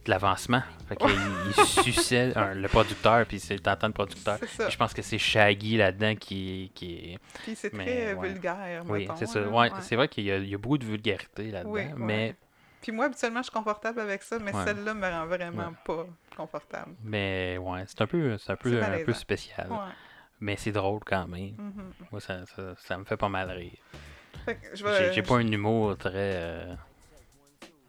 de l'avancement. Fait qu'ils ils suçaient un- le producteur, puis c'est t'entends le producteur. Je pense que c'est Shaggy là-dedans qui, qui est. Puis c'est mais, très ouais. vulgaire, Oui, mettons, c'est ça. Ouais, c'est vrai qu'il y, a- il y a beaucoup de vulgarité là-dedans, Oui, mais, Puis moi, habituellement, je suis confortable avec ça, mais Ouais. celle-là me rend vraiment Ouais. pas confortable. mais ouais, c'est un peu, c'est un peu, un peu spécial. Ouais. Mais c'est drôle quand même. mhm. Moi, ça, ça, ça me fait pas mal rire. J'ai pas un humour très. euh,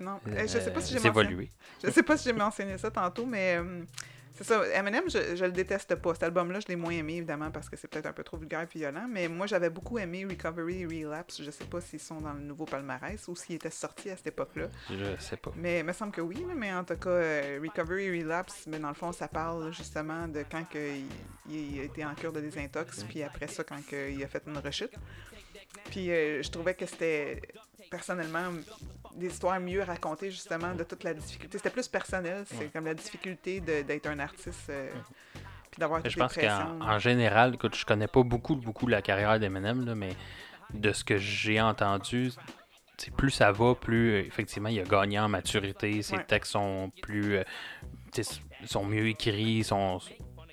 Non, Euh, je sais pas si euh, j'ai mentionné... évolué. Je sais pas si j'ai mentionné ça tantôt, mais euh, c'est ça. Eminem, je, je le déteste pas. Cet album-là, je l'ai moins aimé, évidemment, parce que c'est peut-être un peu trop vulgaire et violent. Mais moi, j'avais beaucoup aimé Recovery et Relapse. Je sais pas s'ils sont dans le nouveau palmarès ou s'ils étaient sortis à cette époque-là. Je sais pas. Mais il me semble que oui, mais en tout cas, euh, Recovery et Relapse, mais dans le fond, ça parle justement de quand que il, il a été en cure de désintox, puis après ça, quand que il a fait une rechute. Puis euh, je trouvais que c'était, personnellement, des histoires mieux racontées, justement, de toute la difficulté. C'était plus personnel, c'est Ouais. comme la difficulté d'être un artiste, euh, puis d'avoir Je pense qu'en en général, écoute, je connais pas beaucoup, beaucoup la carrière d'Eminem, là, mais de ce que j'ai entendu, plus ça va, plus euh, effectivement il a gagné en maturité, ses Ouais. textes sont plus euh, sont mieux écrits, sont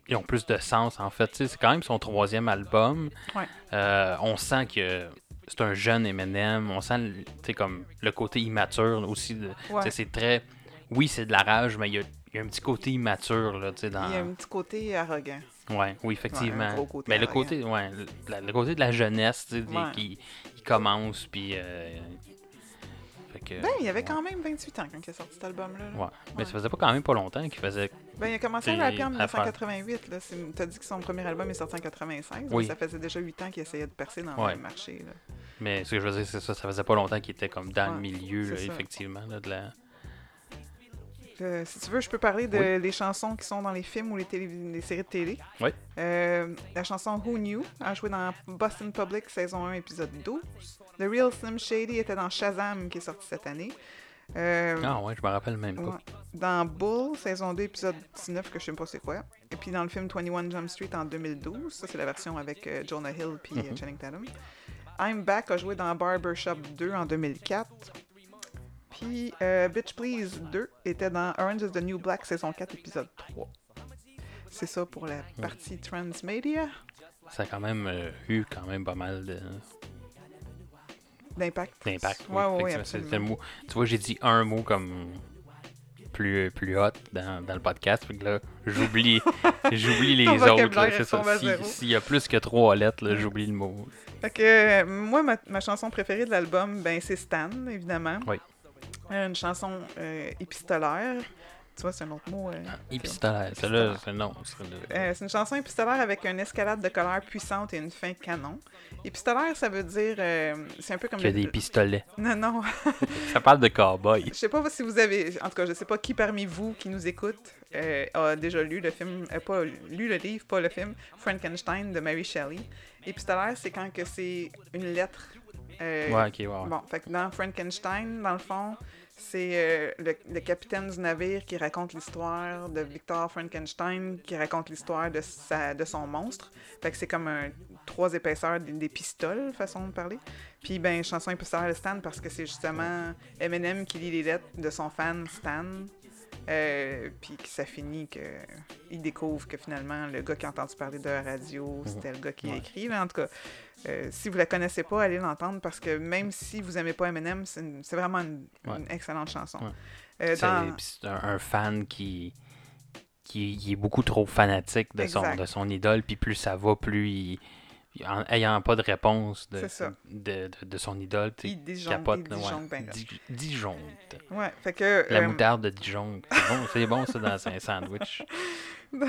ils ont plus de sens en fait. C'est quand même son troisième album. Ouais. Euh, on sent que c'est un jeune Eminem. On sent tu comme le côté immature aussi. tu Ouais. C'est très. Oui, c'est de la rage, mais il y a, il y a un petit côté immature là, tu dans. Il y a un petit côté arrogant. Ouais, oui, effectivement. Ouais, mais le côté, ouais, le, côté de la jeunesse, tu des- qui, qui commence, puis. euh, que, Ben, il y avait quand même 28 ans quand il a sorti cet album-là. là. Ouais. Mais ça faisait pas quand même pas longtemps qu'il faisait. Ben, il a commencé à rapper en à faire- 1988. Là. C'est- T'as dit que son premier album est sorti en 96. Oui. mais Ça faisait déjà 8 ans qu'il essayait de percer dans Ouais. le marché. Là. Mais ce que je veux dire, c'est ça, ça faisait pas longtemps qu'il était comme dans le milieu, là, effectivement, là, de la. Euh, si tu veux, je peux parler de les chansons qui sont dans les films ou les, télé- les séries de télé. Oui. Euh, la chanson Who Knew a joué dans Boston Public saison 1, épisode 12. The Real Slim Shady était dans Shazam qui est sorti cette année. Euh, Ah ouais, je me rappelle même pas. Dans Bull, saison 2, épisode 19, que je sais pas c'est quoi. Et puis dans le film 21 Jump Street en 2012, ça c'est la version avec Jonah Hill puis euh, Mhm. Channing Tatum. I'm Back a joué dans Barbershop 2 en 2004. Puis euh, Bitch Please 2 était dans Orange is the New Black saison 4, épisode 3. C'est ça pour la partie Transmedia Ça a quand même euh, eu quand même pas mal de- d'impact. d'impact. oui. Ouais, ouais, ouais. Tu vois, j'ai dit un mot comme plus, plus hot dans, dans le podcast. Fait que là, j'oublie, j'oublie les autres. S'il y a plus que trois lettres, là, j'oublie le mot. Fait que euh, moi, ma, ma chanson préférée de l'album, ben c'est Stan, évidemment. Oui. Euh, une chanson euh, épistolaire. Tu vois, c'est un autre mot. euh, Épistolaire. Celle-là, c'est non. Euh, c'est une chanson épistolaire avec une escalade de colère puissante et une fin canon. Épistolaire, ça veut dire. euh, c'est un peu comme. Qu'il y a des pistolets. Non, non. Ça parle de cowboy. Je sais pas si vous avez. En tout cas, je sais pas qui parmi vous qui nous écoute euh, a déjà lu le film. euh, pas lu le livre, pas le film. Frankenstein de Mary Shelley. Épistolaire, c'est quand que c'est une lettre. euh, Ouais, ok, ouais. ouais. Bon, fait que dans Frankenstein, dans le fond, c'est euh, le, le capitaine du navire qui raconte l'histoire de Victor Frankenstein, qui raconte l'histoire de, de son monstre. Fait que c'est comme un, trois épaisseurs des, pistoles, façon de parler. Puis, ben, chanson épistolaire de Stan, parce que c'est justement Eminem qui lit les lettres de son fan Stan. Euh, puis que ça finit qu'il découvre que finalement, le gars qui a entendu parler de la radio, c'était le gars qui a écrit. Mais en tout cas, euh, si vous la connaissez pas, allez l'entendre parce que même si vous aimez pas Eminem, c'est vraiment une, Ouais. une excellente chanson. Ouais. Euh, C'est dans- puis c'est un, un fan qui, qui, qui est beaucoup trop fanatique de son, de son idole, puis plus ça va, plus il, il- ayant pas de réponse de, de, de, de son idole, tu il disjoncte, capote. il ouais. disjoncte ben disjoncte. Ouais, fait que... La euh, moutarde de Dijon. C'est bon, c'est bon ça dans un sandwich.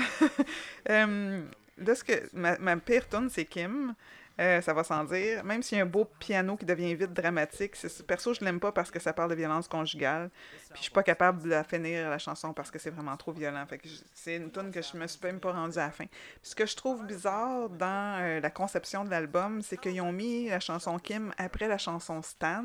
Là, ce que, ma, ma pire tune, c'est Kim. Euh, ça va sans dire. Même s'il y a un beau piano qui devient vite dramatique, perso, je l'aime pas parce que ça parle de violence conjugale. Puis je suis pas capable de la finir la chanson parce que c'est vraiment trop violent. C'est une tune que je me suis même pas rendue à la fin. Puis ce que je trouve bizarre dans euh, la conception de l'album, c'est qu'ils ont mis la chanson Kim après la chanson Stan.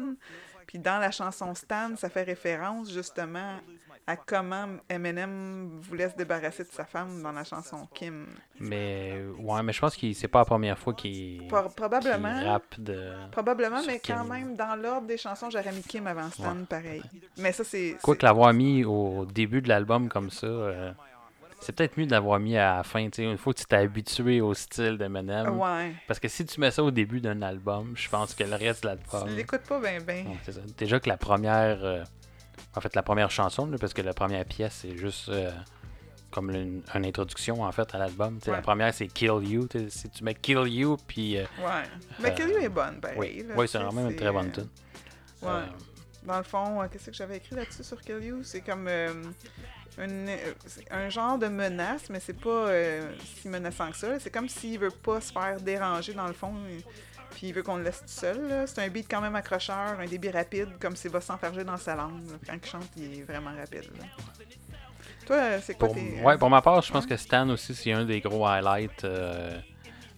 Puis dans la chanson Stan, ça fait référence justement à comment Eminem voulait se débarrasser de sa femme dans la chanson Kim. Mais ouais, mais je pense que c'est pas la première fois qu'il Pro- qu'il probablement. rappe de. Probablement, mais quand même, dans l'ordre des chansons, j'aurais mis Kim avant Stan, Ouais. pareil. Mais ça, c'est. Quoi que l'avoir mis au début de l'album comme ça, euh, c'est peut-être mieux de l'avoir mis à la fin. tu sais. Une fois que tu t'es habitué au style d'Eminem. Ouais. Parce que si tu mets ça au début d'un album, je pense que le reste de l'album. Tu l'écoutes pas bien, bien. Ouais. Déjà que la première. euh, en fait, la première chanson, là, parce que la première pièce, c'est juste euh, comme une, une introduction en fait à l'album. Ouais. La première, c'est Kill You. Si tu mets Kill You, puis. euh, Ouais. Mais Euh, Kill You est bonne, oui, là, oui c'est vraiment une très bonne tune. Ouais. Dans le fond, qu'est-ce que j'avais écrit là-dessus sur Kill You? C'est comme une- un genre de menace, mais c'est pas euh, si menaçant que ça. C'est comme s'il veut pas se faire déranger dans le fond, puis il veut qu'on le laisse tout seul. C'est un beat quand même accrocheur, un débit rapide, comme s'il va s'enferger dans sa langue. là. Quand il chante, il est vraiment rapide. là. Toi, c'est quoi Pour, tes... ouais, pour ma part, je pense que Stan aussi, c'est un des gros highlights euh,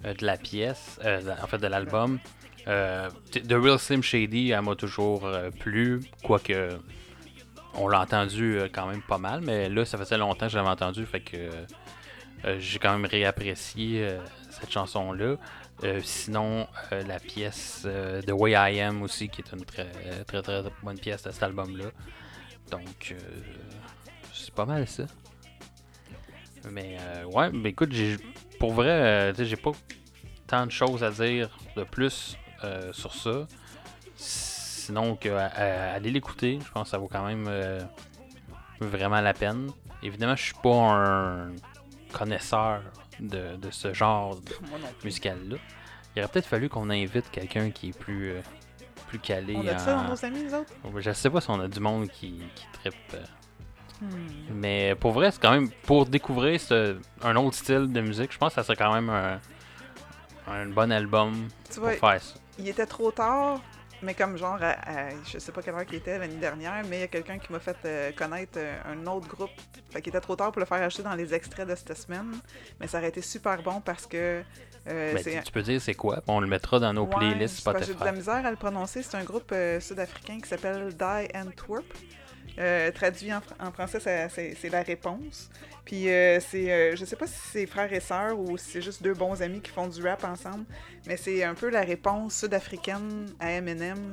euh, de la pièce, euh, en fait de l'album. Euh, The Real Slim Shady, elle m'a toujours plu, quoique on l'a entendu quand même pas mal, mais là, ça faisait longtemps que je l'avais entendu, fait que j'ai quand même réapprécié cette chanson-là. Euh, sinon, euh, la pièce euh, The Way I Am aussi, qui est une très très très, bonne pièce de cet album-là. Donc, euh, c'est pas mal ça. Mais ouais, mais écoute, pour vrai, j'ai pas tant de choses à dire de plus sur ça. Sinon que aller l'écouter, je pense que ça vaut quand même vraiment la peine. Évidemment, je suis pas un connaisseur de, de ce genre musical-là. Il aurait peut-être fallu qu'on invite quelqu'un qui est plus, euh, plus calé. On a ça dans nos amis, nous autres? Je sais pas si on a du monde qui, qui trippe. euh, Hmm. mais pour vrai, c'est quand même pour découvrir ce- un autre style de musique, je pense que ça serait quand même un, un bon album Tu pour vois, faire ça. il était trop tard, mais comme genre, à, à- je sais pas quelle heure qu'il était l'année dernière, mais il y a quelqu'un qui m'a fait euh, connaître euh, un autre groupe. Fait qu'il était trop tard pour le faire acheter dans les extraits de cette semaine, mais ça aurait été super bon parce que euh, Ben, tu, tu peux dire c'est quoi, on le mettra dans nos Ouais, playlists que J'ai de la Spotify. misère à le prononcer. C'est un groupe euh, sud-africain qui s'appelle Die Antwerp. Euh, traduit en, fr- en français, ça- c'est la réponse. Puis euh, c'est, euh, je sais pas si c'est frères et sœurs ou si c'est juste deux bons amis qui font du rap ensemble, mais c'est un peu la réponse sud-africaine à Eminem.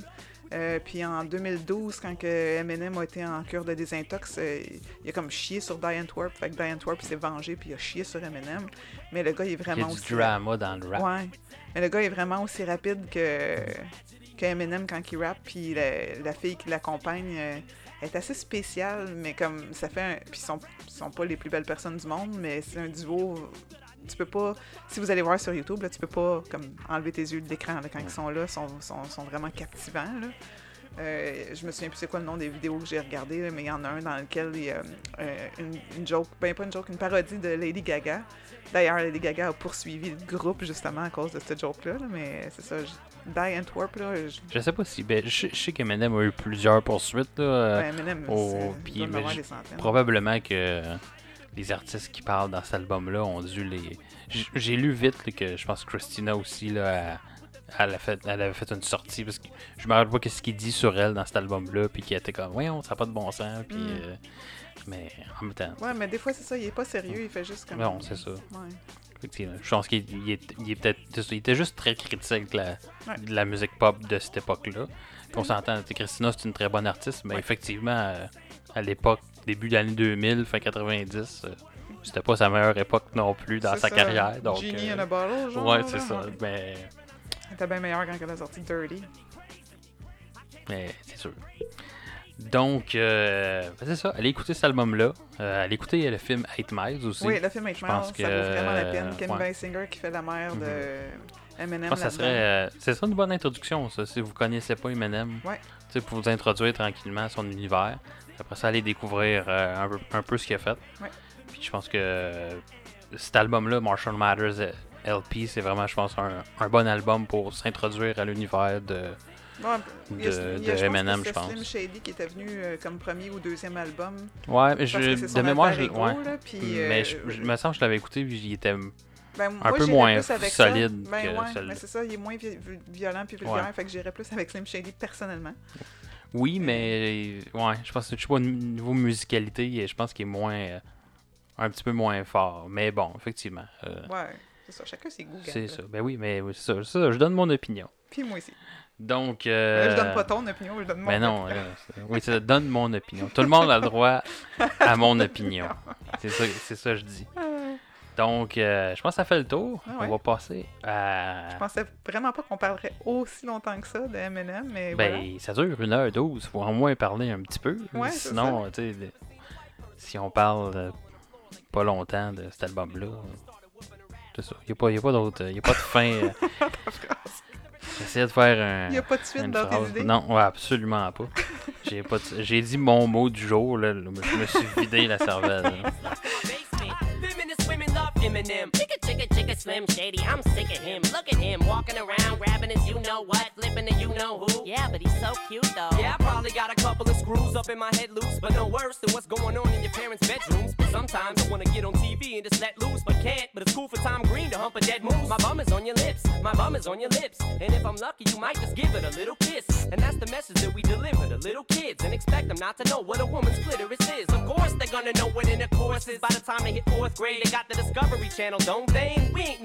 Euh, puis en 2012, quand que Eminem a été en cure de désintox, euh, il a comme chié sur Die Antwerp. Fait que Die Antwerp s'est vengé puis il a chié sur Eminem. Mais le gars il est Il y vraiment a du aussi drama dans le rap. Ouais. Mais le gars est vraiment aussi rapide que, que Eminem quand il rappe. Puis la, la fille qui l'accompagne euh, est assez spéciale, mais comme ça fait un. Puis ils sont, sont pas les plus belles personnes du monde, mais c'est un duo. Tu peux pas. Si vous allez voir sur YouTube, là, tu peux pas comme enlever tes yeux de l'écran quand ils sont là. Ils sont, sont, sont vraiment captivants. Là. Euh, je me souviens plus c'est quoi le nom des vidéos que j'ai regardées, mais il y en a un dans lequel il y a euh, une, une joke, ben pas une joke, une parodie de Lady Gaga. D'ailleurs, Lady Gaga a poursuivi le groupe justement à cause de cette joke-là, là, mais c'est ça. Die Antwerp, là, je, Je sais pas si. Ben, je, je sais qu'Eminem a eu plusieurs poursuites. Là, ben, Eminem, c'est- puis, des centaines. Probablement que les artistes qui parlent dans cet album-là ont dû les. J'ai lu vite là, que je pense que Christina aussi, là, elle, a fait, elle avait fait une sortie parce que je me rappelle pas qu'est-ce qu'il dit sur elle dans cet album-là, puis qui était comme, voyons, ça n'a pas de bon sens, puis. Mm. euh, mais en même temps, Ouais, mais des fois, c'est ça, il est pas sérieux, il fait juste comme. non, c'est ça. Ouais. Effectivement. Je pense qu'il il est, il est peut-être. c'est ça, Il était juste très critique de la, Ouais. de la musique pop de cette époque-là. On s'entend, Christina, c'est une très bonne artiste, mais Ouais. effectivement, euh, à l'époque, début de l'année 2000, fin 90, euh, c'était pas sa meilleure époque non plus dans sa ça, carrière. Donc, Genie euh, in a bottle, genre. ouais, c'est ça. Mais, Elle était bien meilleure quand elle a sorti Dirty. mais c'est sûr. Donc, euh, ben, c'est ça. Allez écouter cet album-là. Euh, allez écouter le film 8 Miles aussi. Oui, le film Eight je Miles, pense ça que, vaut vraiment la peine. Kim ouais. Basinger qui fait la mère de Eminem. Je pense que ça serait. euh, c'est ça une bonne introduction, ça, si vous connaissez pas Eminem. Ouais. Tu sais, pour vous introduire tranquillement à son univers. Après ça, aller découvrir euh, un, peu, un peu ce qu'il a fait. Ouais. Puis je pense que euh, cet album-là, Marshall Matters euh, LP, c'est vraiment, je pense, un, un bon album pour s'introduire à l'univers de. Ouais, de- de je pense Eminem, que je pense. Slim Shady qui était venu euh, comme premier ou deuxième album. Ouais, mais je, de mémoire, je, ego, ouais. là, puis, mais euh, je, je me sens que je l'avais écouté, puis il était. ben, moi, peu moins avec ça. solide Ben que ouais, mais c'est ça, il est moins vi- vi- violent puis vulgaire, Ouais. fait que j'irais plus avec Slim Shady personnellement. Oui, mais ouais, je pense que je sais pas, au niveau musicalité, je pense qu'il est moins. euh, un petit peu moins fort. Mais bon, effectivement. euh, Ouais, c'est ça, chacun ses goûts. c'est ça. Ben oui, mais oui, c'est ça, c'est ça, Je donne mon opinion. Puis moi aussi. Donc. Euh... je donne pas ton opinion, je donne mon Mais non, opinion. c'est- oui, ça, donne mon opinion. Tout le monde a le droit à mon opinion. C'est ça, c'est ça que je dis. Donc, euh, je pense que ça fait le tour. Ah ouais. On va passer à. Je pensais vraiment pas qu'on parlerait aussi longtemps que ça de Eminem, mais Ben, voilà. ça dure 1h12. Faut au moins parler un petit peu. Ouais, Sinon, tu sais, si on parle euh, pas longtemps de cet album-là, c'est ça. Il n'y a pas, y a pas d'autre. Il a pas de fin. J'essayais de faire un. Il n'y a pas de suite dans tes phrase. idées. Non, ouais, absolument pas. J'ai pas de- J'ai dit mon mot du jour, là. Je me suis vidé la cervelle. là. Slim Shady. I'm sick of him. Look at him walking around, grabbing his you know what, flipping the you know who. Yeah, but he's so cute though. Yeah, I probably got a couple of screws up in my head loose, but no worse than what's going on in your parents' bedrooms. Sometimes I wanna get on TV and just let loose, but can't. But it's cool for Tom Green to hump a dead moose. My bum is on your lips, my bum is on your lips. And if I'm lucky, you might just give it a little kiss. And that's the message that we deliver to little kids and expect them not to know what a woman's clitoris is. Of course, they're gonna know what intercourse is. By the time they hit fourth grade, they got the Discovery Channel, don't they? We ain't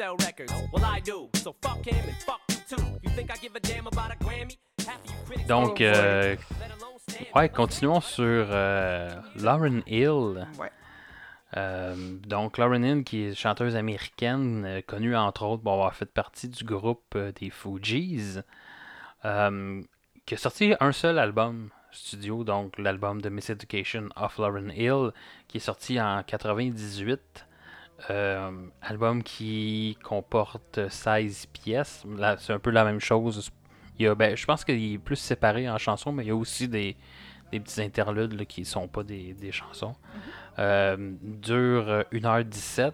sell records. Well, I do. So fuck him and fuck you too. You think I give a damn about a Grammy? Half of you critics Donc, euh, let alone stand. ouais, continuons sur euh, Lauren Hill. Ouais. Euh, donc, Lauren Hill, qui est chanteuse américaine, connue entre autres pour avoir fait partie du groupe euh, des Fugees, euh, qui a sorti un seul album studio, donc l'album de Miss Education of Lauren Hill, qui est sorti en 98. Euh, album qui comporte 16 pièces. C'est un peu la même chose. Il y a, ben, je pense qu'il est plus séparé en chansons, mais il y a aussi des, des petits interludes là, qui sont pas des, des chansons. Euh, dure euh, 1h17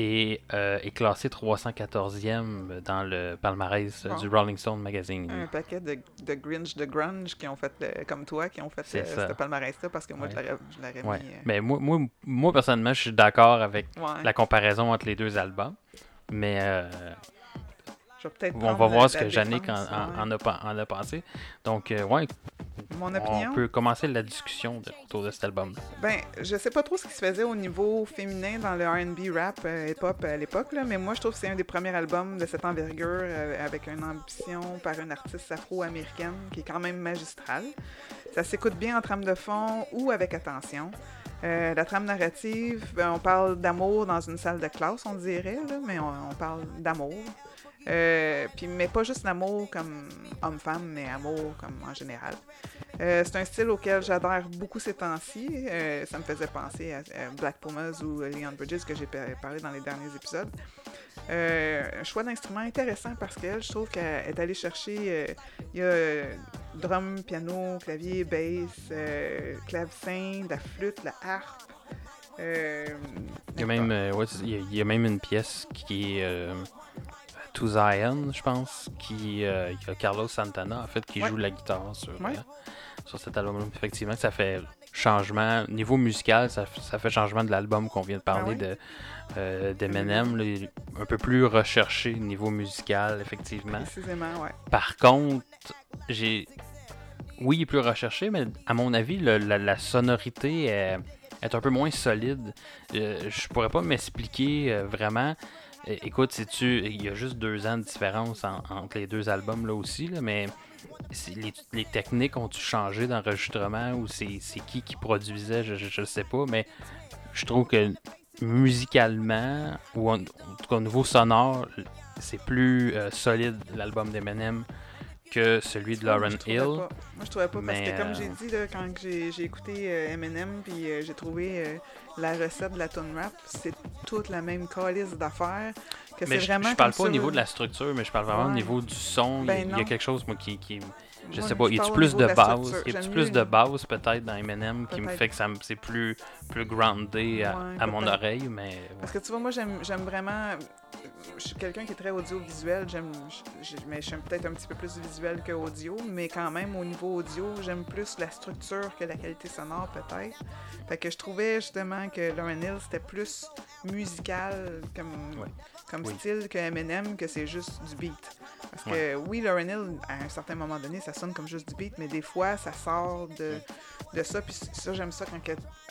et euh, est classé 314e dans le palmarès euh, du Rolling Stone Magazine. Un paquet de, de Grinch de grunge qui ont fait, le- comme toi, qui ont fait euh, ça. ce palmarès-là parce que moi, Ouais. je l'aurais Ouais. mis. euh, Mais moi, moi, moi, personnellement, je suis d'accord avec ouais. la comparaison entre les deux albums. Mais euh, Je vais peut-être on va voir ce que Yannick en, en- a, pen- en a pensé. Donc, euh, ouais, Mon on peut commencer la discussion de- autour de cet album. Ben, je sais pas trop ce qui se faisait au niveau féminin dans le R&B rap euh, hip-hop à l'époque, là, mais moi je trouve que c'est un des premiers albums de cette envergure euh, avec une ambition par une artiste afro-américaine qui est quand même magistrale. Ça s'écoute bien en trame de fond ou avec attention. Euh, la trame narrative, ben, on parle d'amour dans une salle de classe, on dirait, là, mais on, on parle d'amour. Euh, puis, mais pas juste l'amour comme homme-femme, mais amour comme en général. Euh, c'est un style auquel j'adhère beaucoup ces temps-ci. Euh, ça me faisait penser à, à Black Pumas ou Leon Bridges que j'ai par- parlé dans les derniers épisodes. Un choix d'instrument intéressant parce qu'elle, je trouve qu'elle est allée chercher. Il y a drum, piano, clavier, bass, clavecin, la flûte, la harpe. Il y a même, ouais, il y a- il y a même une pièce qui est To Zion, je pense, qui euh, il y a Carlos Santana, en fait, qui Ouais. joue la guitare sur, Ouais. euh, sur cet album. Effectivement, ça fait changement. Niveau musical, ça, ça fait changement de l'album qu'on vient de parler Ah ouais? de euh, d'Eminem. un peu plus recherché niveau musical, effectivement. Précisément, ouais. Par contre, j'ai. Oui, il est plus recherché, mais à mon avis, le- la, la sonorité est, est un peu moins solide. Euh, je pourrais pas m'expliquer euh, vraiment. Écoute, si tu, il y a juste deux ans de différence en- entre les deux albums là aussi, mais les, techniques ont-tu changé d'enregistrement ou c'est qui qui produisait, je, je sais pas, mais je trouve que musicalement, ou en, en tout cas au niveau sonore, c'est plus euh, solide l'album d'Eminem que celui de Lauren Hill. pas. Moi, je trouvais pas, Mais, parce que comme euh, j'ai dit, là, quand j'ai écouté euh, Eminem, puis euh, j'ai trouvé euh, la recette de la tune rap, c'est toute la même calice d'affaires. Que Mais je, je parle pas au niveau de la structure, mais je parle vraiment au niveau du son. Il y a- Ben il, y a non. quelque chose moi qui, qui je Moi, sais pas, y a-tu plus de base, y a-tu J'aime plus de base peut-être dans Eminem qui me fait que c'est plus plus groundé à, Ouais, à mon oreille, mais Parce que tu vois, moi, j'aime vraiment. Je suis quelqu'un qui est très audiovisuel, j'aime, mais j'aime peut-être un petit peu plus visuel que audio, mais quand même, au niveau audio, j'aime plus la structure que la qualité sonore, peut-être. Fait que je trouvais justement que Lauren Hill, c'était plus musical comme. Comme Oui. style que Eminem, que c'est juste du beat. Parce que oui, Lauren Hill, à un certain moment donné, ça sonne comme juste du beat, mais des fois, ça sort de, de ça. Puis ça, j'aime ça quand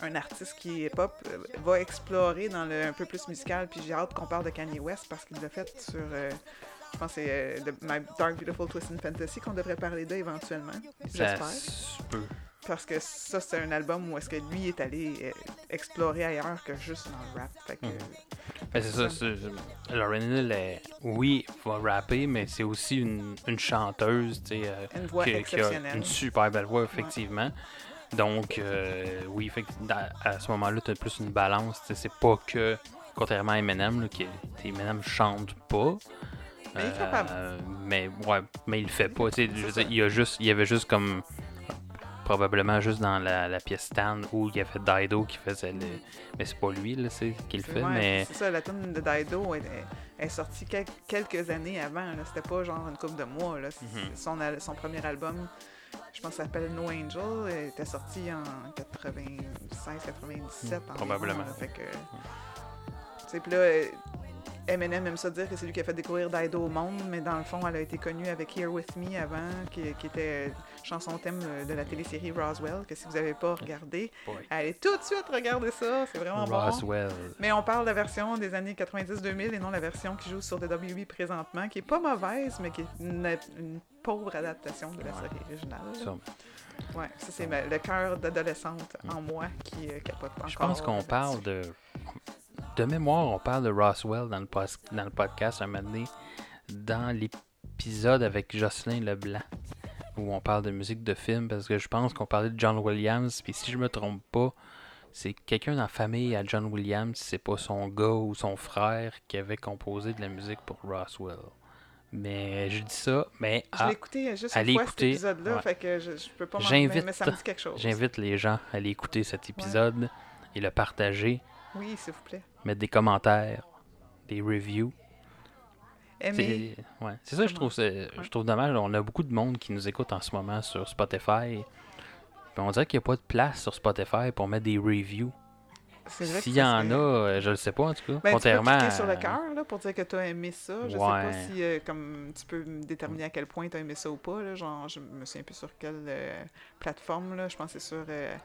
un artiste qui est pop euh, va explorer dans le un peu plus musical. Puis j'ai hâte qu'on parle de Kanye West parce qu'il l'a fait sur. euh, je pense que c'est euh, My Dark Beautiful Twisted Fantasy qu'on devrait parler d'eux éventuellement. ça J'espère. se peut. Parce que ça, c'est un album où est-ce que lui est allé euh, explorer ailleurs que juste dans le rap. Fait que, Mhm. Ben, c'est ça, Lauren Hill, est- oui, va rapper, mais c'est aussi une, une chanteuse, tu sais, euh, Une voix qui, qui a une super belle voix, effectivement. Donc, euh, oui, fait à ce moment-là, tu as plus une balance. tu sais, C'est pas que, contrairement à Eminem, là, qui, Eminem chante pas. Mais il est capable. Mais ouais, mais il le fait pas. tu sais, je veux dire, il y a juste, il y avait juste comme probablement juste dans la, la pièce stand où il y avait Dido qui faisait le. Mais c'est pas lui là, c'est qui le fait, Ouais, mais C'est ça, la tune de Dido est, est- sortie quel- quelques années avant. C'était pas genre une couple de mois. Là. Mhm. son, son premier album, je pense que ça s'appelle No Angel, était sorti en 96-97. probablement. Fait que. Puis là, Eminem aime ça dire que c'est lui qui a fait découvrir Dido au monde, mais dans le fond, elle a été connue avec Here With Me avant, qui, qui était chanson thème de la télésérie Roswell, que si vous n'avez pas regardé, Boy. allez tout de suite regarder ça, c'est vraiment bon. Roswell. Mais on parle de la version des années 90-2000 et non la version qui joue sur WWE présentement, qui est pas mauvaise, mais qui est une, une pauvre adaptation de la Ouais. série originale. Ça. Ouais, ça c'est le cœur d'adolescente en moi qui euh, capote encore. Je pense qu'on parle de. De mémoire, on parle de Roswell dans le, pos- dans le podcast un moment donné, dans l'épisode avec Jocelyn Leblanc, où on parle de musique de film, parce que je pense qu'on parlait de John Williams, puis si je me trompe pas, c'est quelqu'un dans la famille à John Williams, c'est pas son gars ou son frère qui avait composé de la musique pour Roswell. Mais je dis ça, mais Je ah, écouté juste allez une fois cet écouter, épisode-là, ouais. fait que je, je peux pas m'en J'invite- mais, mais ça me dit quelque chose. j'invite les gens à aller écouter cet épisode et le partager, Oui, s'il vous plaît. mettre des commentaires, des reviews. C'est ouais. C'est ça que je trouve, je trouve dommage. On a beaucoup de monde qui nous écoute en ce moment sur Spotify. Puis on dirait qu'il n'y a pas de place sur Spotify pour mettre des reviews. C'est vrai que S'il y en a, euh, je le sais pas en tout cas. Ben, tu peux contrairement cliquer sur le cœur là, pour dire que tu as aimé ça. Je sais Ouais. pas si euh, comme tu peux me déterminer à quel point tu as aimé ça ou pas. Là. Genre, je me souviens plus sur quelle euh, plateforme. Là. Je pense que c'est sur euh,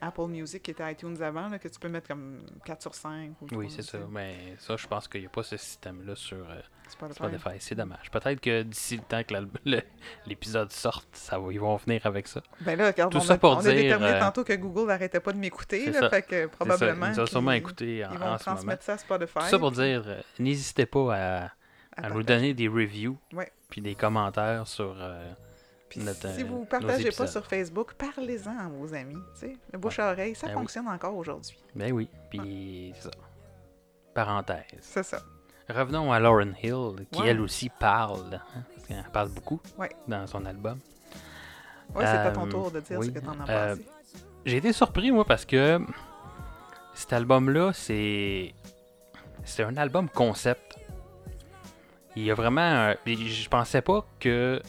Apple Music qui était iTunes avant, là, que tu peux mettre comme 4 sur 5. Ou Oui, c'est ça. Mais ça, je pense qu'il n'y a pas ce système-là sur euh, Spotify. C'est dommage. Peut-être que d'ici le temps que l'épisode sorte, ça va, ils vont venir avec ça. Ben là, Tout on, ça a, pour on a dire, déterminé euh, tantôt que Google n'arrêtait pas de m'écouter. Fait que C'est ça. probablement. Ils ont sûrement écouté en, Ils en vont ce moment. ça à Spotify. Tout ça pour dire, euh, n'hésitez pas à, à nous donner des reviews Ouais. puis des commentaires sur Puis notre, si euh, vous nos partagez pas sur Facebook, parlez-en à vos amis. Le bouche à oreille, ça Ben oui. fonctionne encore aujourd'hui. Ben oui, puis c'est ça. Parenthèse. C'est ça. Revenons à Lauren Hill, qui Ouais. elle aussi parle. hein, qu'elle parle beaucoup Ouais. dans son album. Ouais, c'est à ton Euh, tour de dire oui, ce que t'en as euh, pensé. J'ai été surpris, moi, parce que cet album-là, c'est. C'est un album concept. Il y a vraiment. un- Je pensais pas que.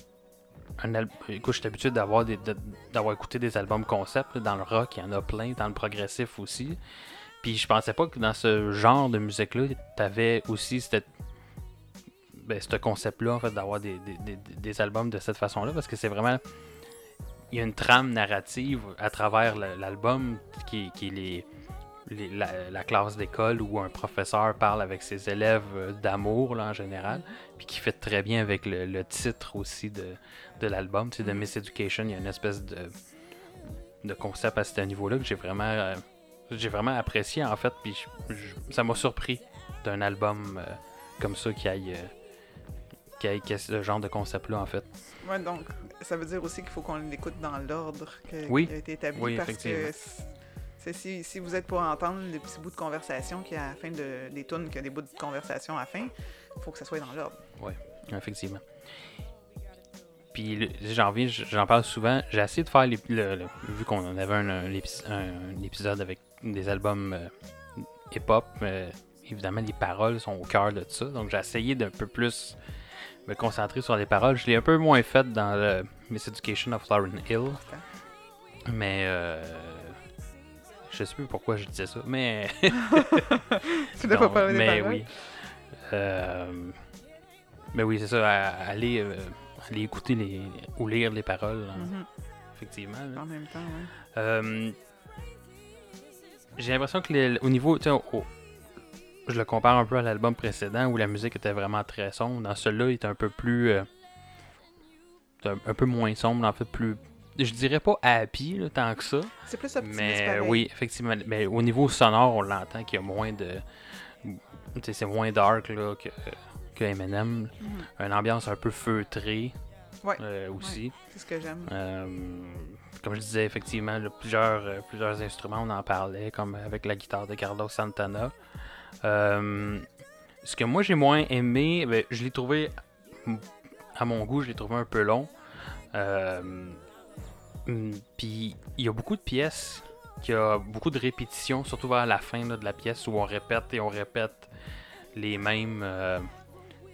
Un Écoute, je suis habitué d'avoir d'avoir écouté des albums concept. Dans le rock, il y en a plein. Dans le progressif aussi. Puis je pensais pas que dans ce genre de musique-là, t'avais aussi cette. Ben, ce concept-là, en fait, d'avoir des, des- des- albums de cette façon-là. Parce que c'est vraiment. Il y a une trame narrative à travers l'album qui, qui est les les- la, la classe d'école où un professeur parle avec ses élèves euh, d'amour là, en général, puis qui fait très bien avec le, le titre aussi de, de l'album, c'est de Miss Education. Il y a une espèce de, de concept à ce niveau-là que j'ai vraiment, euh, j'ai vraiment apprécié en fait, puis ça m'a surpris d'un album euh, comme ça qui aille, qui ait ce genre de concept-là en fait. Ouais, donc, ça veut dire aussi qu'il faut qu'on l'écoute dans l'ordre Oui. qui a été établi. Oui, parce que si, si vous êtes pour entendre les petits bouts de conversation qu'il y a à la fin de, des tunes, qu'il y a des bouts de conversation à la fin, il faut que ça soit dans l'ordre. Effectivement. Puis j'en j'en parle souvent. J'ai essayé de faire, les- le, le- vu qu'on avait un, un épi- un- un épisode avec des albums euh, hip-hop, euh, évidemment les paroles sont au cœur de ça. Donc j'ai essayé d'un peu plus me concentrer sur les paroles. Je l'ai un peu moins fait dans le Miss Education of Lauren Hill. Mais euh, je sais plus pourquoi je disais ça. Mais Tu ne pas non, parler des mais paroles? oui. Euh, mais oui, c'est ça. Aller, euh, aller écouter les, ou lire les paroles, hein, Mhm. effectivement. là. En même temps, oui. Euh, J'ai l'impression que les- au niveau, au- je le compare un peu à l'album précédent où la musique était vraiment très sombre. Dans celui-là, il était un peu plus, un, un peu moins sombre, en fait, plus, je dirais pas happy là, tant que ça. C'est plus optimiste Mais pareil. oui, effectivement. Mais au niveau sonore, on l'entend qu'il y a moins de. C'est moins dark là, que, que Eminem. Mhm. Une ambiance un peu feutrée Ouais, euh, aussi. C'est ce que j'aime. Euh, comme je disais, effectivement, là, plusieurs, euh, plusieurs instruments, on en parlait, comme avec la guitare de Carlos Santana. Ce que moi j'ai moins aimé, ben, je l'ai trouvé, à mon goût, je l'ai trouvé un peu long. Euh, Puis il y a beaucoup de pièces, qui a beaucoup de répétitions, surtout vers la fin là, de la pièce où on répète et on répète les mêmes, euh,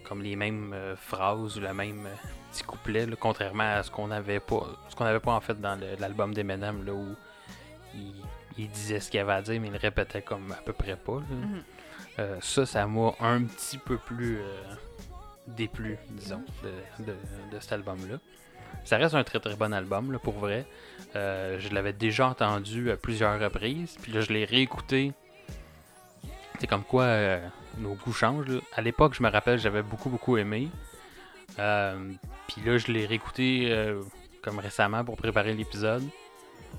comme les mêmes euh, phrases ou le même euh, petit couplet, là, contrairement à ce qu'on avait pas, ce qu'on pas en fait dans l'album d'Eminem là où il, il disait ce qu'il avait à dire mais il le répétait comme à peu près pas. là. Mhm. Euh, ça, ça m'a un petit peu plus déplu, disons, de, de- de cet album-là. Ça reste un très très bon album, là, pour vrai. Euh, je l'avais déjà entendu à plusieurs reprises, puis là, je l'ai réécouté. C'est comme quoi euh, nos goûts changent. À l'époque, je me rappelle, j'avais beaucoup beaucoup aimé. Euh, puis là, je l'ai réécouté comme récemment pour préparer l'épisode.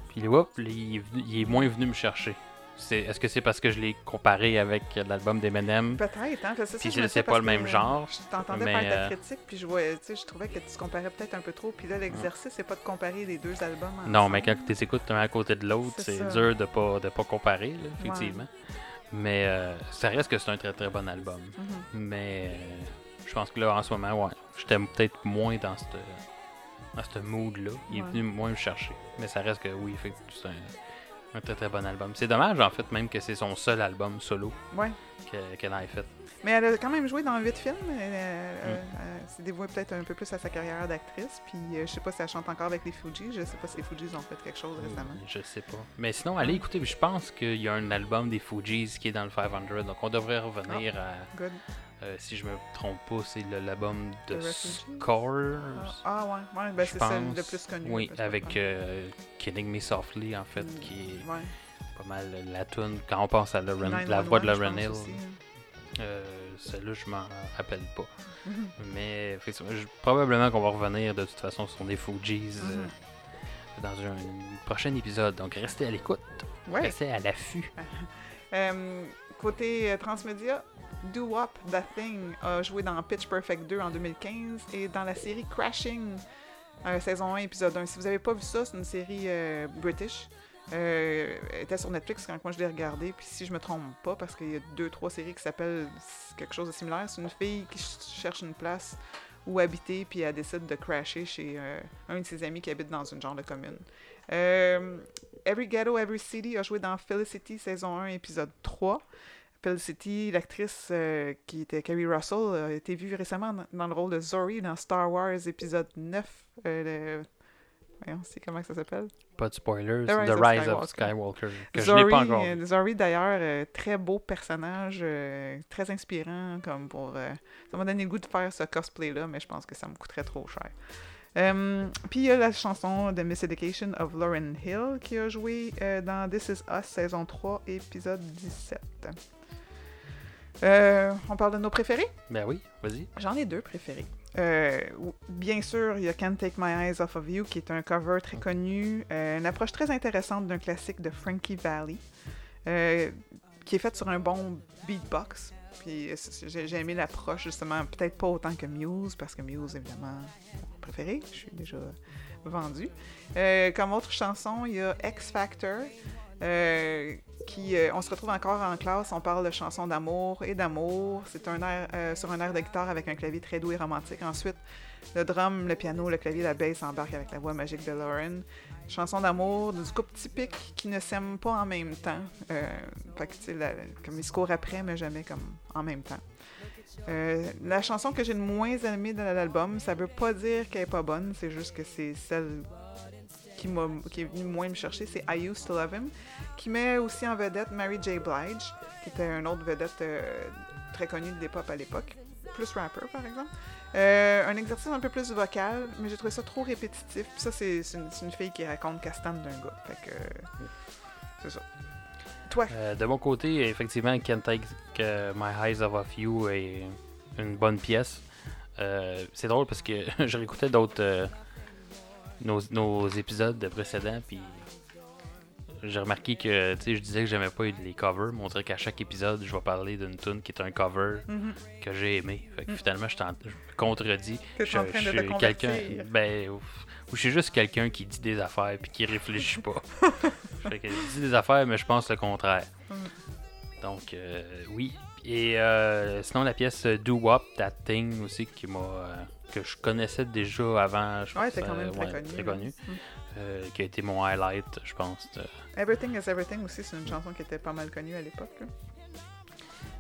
Puis hop, il est moins venu me chercher. C'est- Est-ce que c'est parce que je l'ai comparé avec l'album d'Eminem? Peut-être, hein, ça, Puis c'est- c'est pas le même que genre, Je t'entendais mais, faire ta euh, critique, puis je, voyais, je trouvais que tu comparais peut-être un peu trop. Puis là, l'exercice, c'est pas de comparer les deux albums. Non, mais quand tu les écoutes un à côté de l'autre, C'est c'est dur de pas, de pas comparer, là, effectivement. Mais euh, ça reste que c'est un très très bon album. Mhm. Mais euh, je pense que là, en ce moment, ouais, j'étais peut-être moins dans cette, dans ce mood-là. Il est Ouais. venu moins me chercher. Mais ça reste que oui, effectivement, c'est un, un très très bon album. C'est dommage, en fait, même que c'est son seul album solo Ouais. que- qu'elle a fait. Mais elle a quand même joué dans huit films. Elle, euh, Mm. elle s'est dévouée peut-être un peu plus à sa carrière d'actrice. Puis euh, je sais pas si elle chante encore avec les Fugees. Je sais pas si les Fugees ont fait quelque chose récemment. Je sais pas. Mais sinon, allez écouter. Je pense qu'il y a un album des Fugees qui est dans le 500. Donc on devrait revenir à. Euh, si je me trompe pas, c'est l'album de? Scores. Ah ouais, ouais ben c'est celle le plus connu. Oui, avec euh, Killing Me Softly, en fait, Mm, qui est Ouais. pas mal la tune. Quand on pense à Lauren- la 911, voix de Lauren Hill, hein. euh, celle-là, je m'en rappelle pas. Mais effectivement, je- probablement qu'on va revenir de toute façon sur des Fugees Mhm. dans un, prochain épisode. Donc restez à l'écoute, Ouais. restez à l'affût. Euh, côté transmédia, Do Wop That Thing a joué dans Pitch Perfect 2 en 2015 et dans la série Crashing, euh, saison 1, épisode 1. Si vous n'avez pas vu ça, c'est une série euh, british. Euh, elle était sur Netflix quand moi je l'ai regardée. Puis si je me trompe pas, parce qu'il y a deux, trois séries qui s'appellent quelque chose de similaire, c'est une fille qui ch- cherche une place où habiter, puis elle décide de crasher chez euh, un de ses amis qui habite dans une genre de commune. Euh, Every Ghetto, Every City a joué dans Felicity saison 1, épisode 3. Felicity, l'actrice euh, qui était Carrie Russell, a été vue récemment dans, dans le rôle de Zori dans Star Wars épisode 9. euh, le- Voyons, c'est comment ça s'appelle? Pas de spoilers. The Rise The of Rise of Skywalker. Skywalker. Que je n'ai Zori, pas encore. euh, Zori, d'ailleurs, euh, très beau personnage, très inspirant, comme pour... euh, ça m'a donné le goût de faire ce cosplay-là, mais je pense que ça me coûterait trop cher. Puis il y a la chanson de Miss Education of Lauren Hill qui a joué euh, dans This Is Us saison 3, épisode 17. Euh, on parle de nos préférés? Ben oui, vas-y. J'en ai deux préférés. Euh, bien sûr, il y a Can't Take My Eyes Off of You, qui est un cover très connu, euh, une approche très intéressante d'un classique de Frankie Valli, euh, qui est faite sur un bon beatbox. Puis j'ai aimé l'approche, justement, peut-être pas autant que Muse, parce que Muse, évidemment, mon préféré, je suis déjà vendu. Euh, comme autre chanson, il y a X Factor, euh, euh, on se retrouve encore en classe, on parle de chansons d'amour et d'amour. C'est euh, sur un air de guitare avec un clavier très doux et romantique. Ensuite, le drum, le piano, le clavier, la basse embarquent avec la voix magique de Lauren. Chanson d'amour, du couple typique qui ne s'aime pas en même temps. Fait que, la- comme ils se courent après, mais jamais comme en même temps. La chanson que j'ai le moins aimée de l'album, ça veut pas dire qu'elle est pas bonne, c'est juste que c'est celle qui, qui est venue moins me chercher, c'est I Used to Love Him, qui met aussi en vedette Mary J. Blige, qui était une autre vedette euh, très connue de l'hip-hop à l'époque, plus rapper par exemple. Euh, un exercice un peu plus vocal, mais j'ai trouvé ça trop répétitif. Puis ça, c'est, une, fille qui raconte Castane d'un gars. Fait que. euh, c'est ça. Toi, de mon côté, effectivement, Can't Take My Eyes Off of You est une bonne pièce. C'est drôle parce que je réécoutais d'autres nos, nos épisodes précédents, puis j'ai remarqué que tu sais, je disais que j'aimais pas les covers, mais on dirait qu'à chaque épisode, je vais parler d'une tune qui est un cover mhm, que j'ai aimé. Fait que Mm. finalement, je, je me contredis. Je, je suis quelqu'un. Ben, ou, je suis juste quelqu'un qui dit des affaires puis qui réfléchit pas. fait que je dis des affaires, mais je pense le contraire. Mm. Donc, euh, oui. Et euh, sinon, la pièce Do Wop, That Thing aussi, qui m'a. euh, que je connaissais déjà avant. Je ouais, pense, c'est quand même euh, très ouais, connu. Très là. connu. Mm. euh, qui a été mon highlight, je pense. de- Everything is Everything aussi, c'est une chanson qui était pas mal connue à l'époque.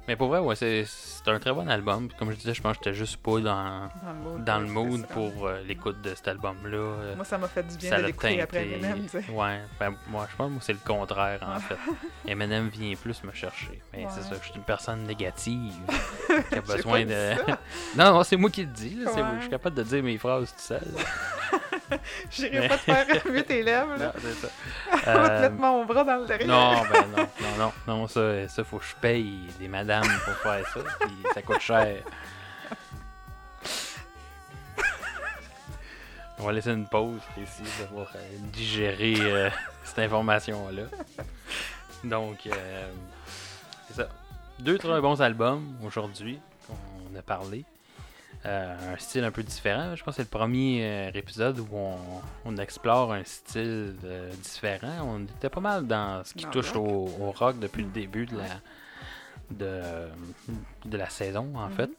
Mais pour vrai, ouais, c'est c'est un très bon album. Comme je disais, je pense que j'étais juste pas dans, Dans le mood. dans le mood c'était ça. pour euh, l'écoute de cet album-là. Euh, Moi, ça m'a fait du bien ça de l'écouter après. Eminem, tu sais. Ouais, ben moi je pense que c'est le contraire en Ouais. fait. Eminem vient plus me chercher. Mais Ouais. c'est ça, je suis une personne négative qui a besoin de. non, non, c'est moi qui le dis. là, c'est- Ouais. Je suis capable de dire mes phrases tout seul. J'irai Mais- pas te faire remuer tes lèvres. non, là. c'est ça. Vais te Euh, mettre mon bras dans le derrière. non, ben non, non, non, non, ça, ça faut que je paye des madames pour faire ça. Puis ça coûte cher. On va laisser une pause ici pour euh, digérer euh, cette information-là. Donc, euh, c'est ça. Deux très bons albums aujourd'hui qu'on a parlé. Euh, un style un peu différent. Je pense que c'est le premier euh, épisode où on, on explore un style euh, différent. On était pas mal dans ce qui Dans touche au, au rock depuis le début de la, de, de la saison, en fait.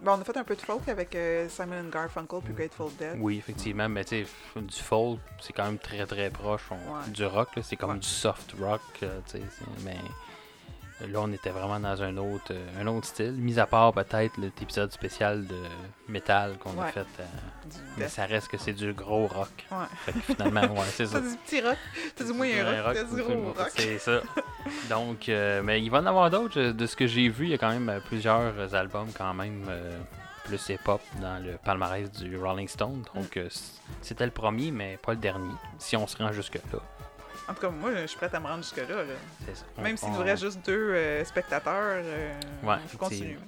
Bon, on a fait un peu de folk avec euh, Simon Garfunkel puis Grateful Dead. Oui, effectivement, mais tu sais, du folk, c'est quand même très très proche on- Ouais. du rock. là. C'est comme Ouais. du soft rock, tu sais. Mais là, on était vraiment dans un autre, euh, un autre style. Mis à part peut-être l'épisode spécial de métal qu'on a fait. euh, mais ça reste que c'est du gros rock. Ouais. Fait que finalement, ouais, c'est ça. T'as du petit rock, t'as du moyen rock, t'as du gros rock. C'est ça. Donc, euh, mais il va en avoir d'autres. De ce que j'ai vu, il y a quand même euh, plusieurs albums quand même euh, plus hip-hop dans le palmarès du Rolling Stone. Donc, c- c'était le premier, mais pas le dernier. Si on se rend jusque-là, En tout cas, moi, je suis prête à me rendre jusque-là. là. c'est ça. On- Même s'il on- nous reste juste deux euh, spectateurs, euh, Ouais, je continue.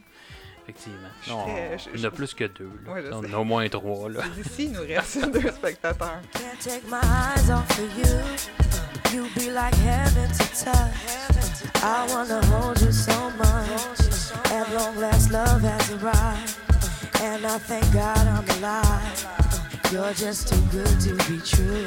effectivement. Non, on- je- il en a plus que deux. là. Ouais, on a au moins trois. Là. Dit, s'il nous reste deux spectateurs. Can't take my eyes off of you. You be like heaven to touch. I wanna hold you so much. At long last, love has arrived. And I thank God I'm alive. You're just too good to be true.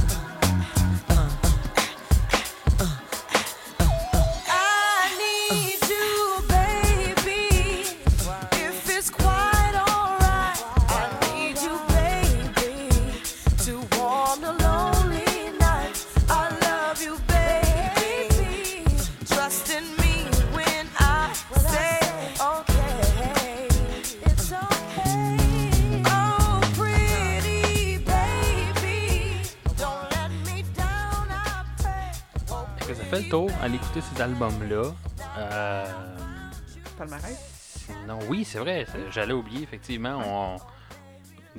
Tour à l'écouter ces albums-là. Euh, Palmarès? sinon, oui, c'est vrai, j'allais oublier, effectivement, on-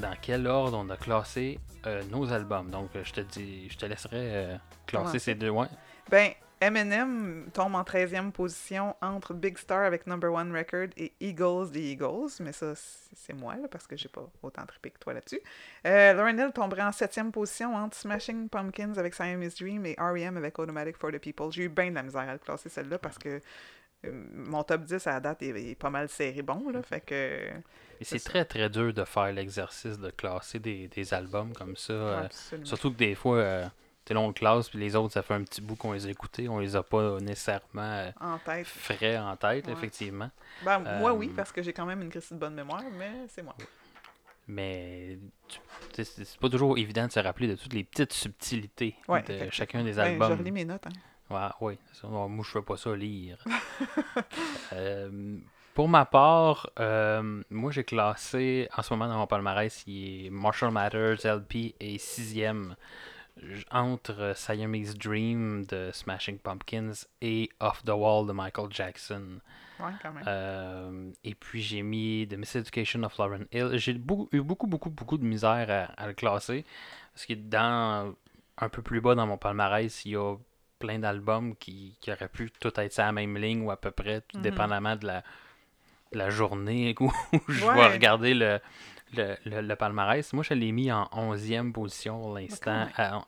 dans quel ordre on a classé euh, nos albums. Donc, euh, je te dis, je te laisserai euh, classer ces deux. Ouais. Ben, Eminem tombe en 13e position entre Big Star avec Number One Record et Eagles des Eagles. Mais ça, c'est moi, là, parce que j'ai pas autant trippé que toi là-dessus. Euh, Hill tomberait en 7e position entre Smashing Pumpkins avec Siamese Dream et R.E.M. avec Automatic for the People. J'ai eu bien de la misère à le classer celle-là parce que euh, mon top 10 à la date est, est pas mal serré bon. Là, fait que. Et c'est très très dur de faire l'exercice de classer des, des albums comme ça. euh, absolument. surtout que des fois, euh, t'es là, on le classe, puis les autres, ça fait un petit bout qu'on les a écoutés, on les a pas nécessairement euh, En tête. frais en tête, Ouais. effectivement. Ben, moi, Euh, oui, parce que j'ai quand même une Christie de bonne mémoire, mais c'est moi. Mais c'est pas toujours évident de se rappeler de toutes les petites subtilités Ouais, de chacun des Ben, je albums. relis mes notes. Hein. Ouais, oui, moi je fais pas ça lire. Euh, pour ma part, euh, moi j'ai classé en ce moment dans mon palmarès, il est Marshall Matters LP et sixième entre euh, Siamese Dream de Smashing Pumpkins et Off the Wall de Michael Jackson. Ouais, quand même. Euh, et puis j'ai mis The Miseducation of Lauren Hill. J'ai beaucoup- eu beaucoup, beaucoup, beaucoup de misère à, à le classer. Parce que dans un peu plus bas dans mon palmarès, il y a plein d'albums qui, qui auraient pu tout être sur la même ligne ou à peu près, tout Mhm. dépendamment de la, de la journée où je vais regarder le, le, le- le palmarès. Moi, je l'ai mis en 11e position pour l'instant. à-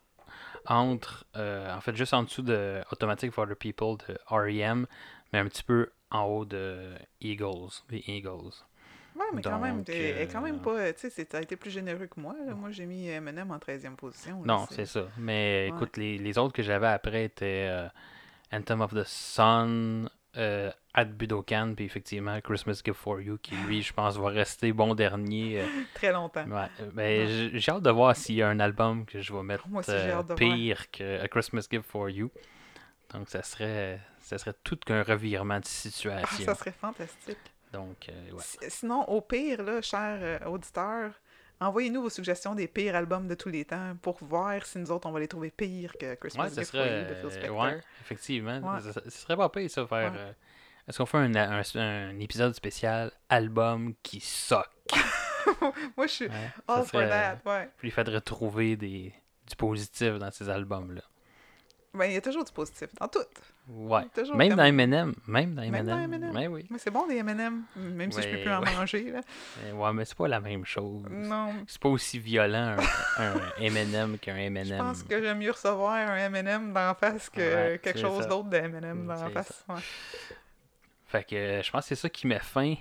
entre, euh, en fait, juste en dessous de Automatic for the People de R.E.M., mais un petit peu en haut de Eagles, des Eagles. Ouais, mais quand même, est quand même euh, pas. Tu sais, t'as été plus généreux que moi. là. Moi, j'ai mis Eminem en 13e position. là, Non, c'est ça. Mais écoute, les, les autres que j'avais après étaient euh, Anthem of the Sun, euh, At Budokan, puis effectivement Christmas Gift for You, qui lui, je pense, va rester bon dernier. euh, Très longtemps. ouais. Euh, Ben, j'ai hâte de voir s'il y a un album que je vais mettre Moi aussi, euh, de voir. pire que A Christmas Gift for You. Donc, ça serait, ça serait tout qu'un revirement de Ah, situation. ça serait fantastique. Donc, ouais. Si- Sinon, au pire, là, chers euh, auditeurs, envoyez-nous vos suggestions des pires albums de tous les temps pour voir si nous autres, on va les trouver pires que Christmas Ouais, Gift for You serait. de Phil Spector. ouais, effectivement. Ouais. Ça serait pas pire, ça, faire. Ouais. euh, Est-ce qu'on fait un, un, un épisode spécial album qui soque? Moi, je suis all ça for serait- that. Ouais. Puis il faudrait trouver des, du positif dans ces albums-là. Ben, il y a toujours du positif dans tout. Ouais. Toujours Même dans Eminem. Même dans Même Eminem. dans Eminem. Mais oui. Mais c'est bon, des M&M, même si je peux Ouais, plus en ouais. manger. Là. Mais Ouais, mais c'est pas la même chose. Non, C'est pas aussi violent un, un Eminem qu'un Eminem. je pense que j'aime mieux recevoir un M&M d'en face que Ouais, quelque chose d'autre de M&M d'en C'est face. Ouais. Fait que euh, je pense que c'est ça qui met fin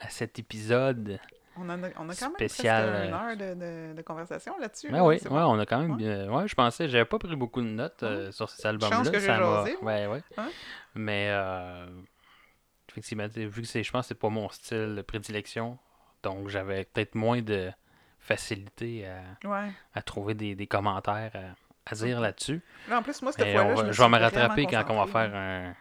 à cet épisode. On, a, on a quand même Spécial, presque une euh, heure de, de, de conversation là-dessus. Là, oui, ouais, bon. on a quand même Ouais. bien. Ouais, je pensais, j'avais pas pris beaucoup de notes euh, sur cet album-là. que j'ai jasé, Ouais, ouais. Hein? Mais euh, effectivement, vu que je pense que c'est pas mon style de prédilection, donc j'avais peut-être moins de facilité à, Ouais. à trouver des, des commentaires à, à dire là-dessus. Là, en plus, moi, cette fois-là, je, je vais me rattraper quand on va faire un,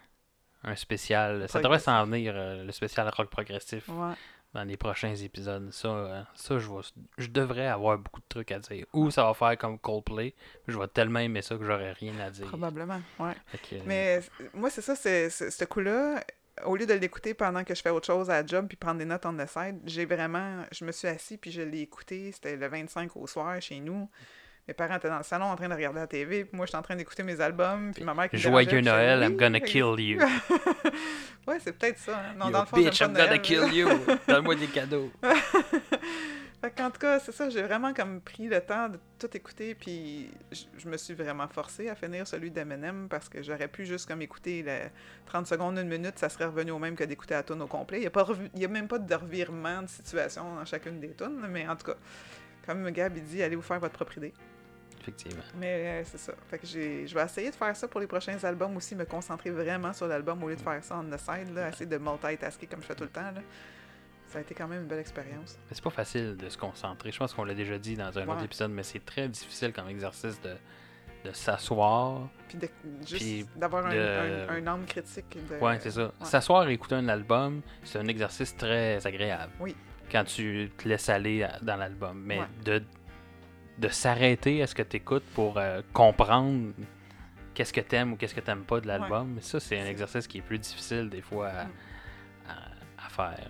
un spécial. Ça devrait s'en venir, euh, le spécial rock progressif, Ouais. Dans les prochains épisodes. Ça, euh, ça je, vais, je devrais avoir beaucoup de trucs à dire. Ou ça va faire comme Coldplay. Je vais tellement aimer ça que j'aurai rien à dire. Probablement, ouais. Que, euh, Mais moi, c'est ça, c'est c'est- ce coup-là, au lieu de l'écouter pendant que je fais autre chose à la job puis prendre des notes on the side, j'ai vraiment, je me suis assis puis je l'ai écouté, c'était le 25 au soir chez nous. Mes parents étaient dans le salon en train de regarder la TV, puis moi j'étais en train d'écouter mes albums, puis ma mère qui Joyeux Noël, I'm gonna kill you. Ouais, c'est peut-être ça. hein. Non, You dans le fond, j'aime bitch, I'm gonna kill you. Donne-moi des cadeaux. Fait qu'en tout cas, c'est ça, j'ai vraiment comme pris le temps de tout écouter, puis je, je me suis vraiment forcée à finir celui d'Eminem parce que j'aurais pu juste comme écouter le 30 secondes, une minute, ça serait revenu au même que d'écouter la tune au complet. Il n'y a, a même pas de revirement de situation dans chacune des tunes, mais en tout cas, comme Gab il dit, allez vous faire votre propre idée. Effectivement. Mais euh, c'est ça. Fait que je vais essayer de faire ça pour les prochains albums aussi, me concentrer vraiment sur l'album au lieu de faire ça on the side, là, essayer de multitasker comme je fais tout le temps. Là. Ça a été quand même une belle expérience. Mais c'est pas facile de se concentrer. Je pense qu'on l'a déjà dit dans un autre épisode, mais c'est très difficile comme exercice de, de s'asseoir. Puis de, juste d'avoir un, de- un, un angle critique. De, Ouais, c'est ça. ouais. S'asseoir et écouter un album, c'est un exercice très agréable. Oui. Quand tu te laisses aller dans l'album. Mais Ouais. de, de s'arrêter à ce que tu écoutes pour euh, comprendre qu'est-ce que t'aimes ou qu'est-ce que t'aimes pas de l'album, ça, c'est un exercice qui est plus difficile des fois à, Mm. à- à faire.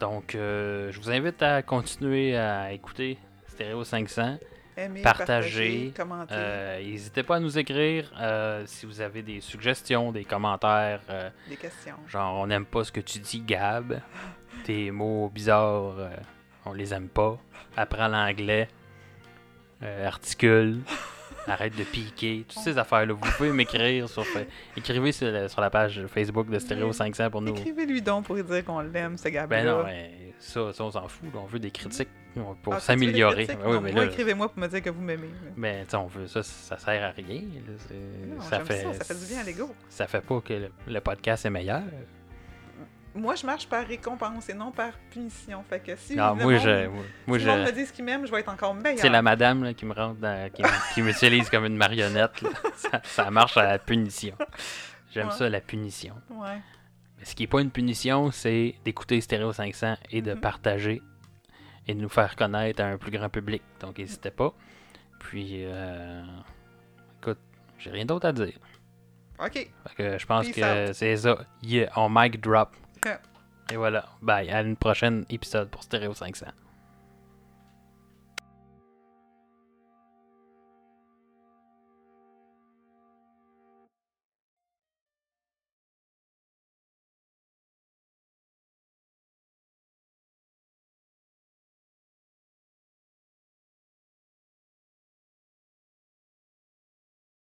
Donc, euh, je vous invite à continuer à écouter Stéréo 500. Aimer, partager. Euh, N'hésitez pas à nous écrire euh, si vous avez des suggestions, des commentaires. Des questions. Genre, on n'aime pas ce que tu dis, Gab. Tes mots bizarres, on les aime pas. Apprends l'anglais. Euh, articule. Arrête de piquer. Toutes ces affaires-là. Vous pouvez m'écrire sur. Écrivez sur la, sur la page Facebook de Stereo 500 pour nous. Écrivez-lui donc pour lui dire qu'on l'aime, ce gars-là. Ben non, mais ça, ça on s'en fout. On veut des critiques pour Ah, s'améliorer. Ben oui, Non, mais moi, là, écrivez-moi pour me dire que vous m'aimez. mais sais, on veut ça, ça sert à rien. là. Non, ça, fait, ça, ça fait du bien à l'ego. ça fait pas que le, le podcast est meilleur. Moi, je marche par récompense et non par punition. Fait que si Ah, le moi, je, moi, moi, si je, me dit ce qu'il m'aime, je vais être encore meilleur. C'est la madame là, qui me rentre dans, qui, qui m'utilise comme une marionnette. Ça, ça marche à la punition. J'aime Ouais. ça, la punition. Ouais. Mais ce qui n'est pas une punition, c'est d'écouter Stereo 500 et de Mhm. partager et de nous faire connaître à un plus grand public. Donc, n'hésitez pas. Puis, euh, écoute, j'ai rien d'autre à dire. OK. Fait que je pense Peace que c'est ça. Yeah, on mic drop. Et voilà. Bye. À une prochaine épisode pour Stereo 500.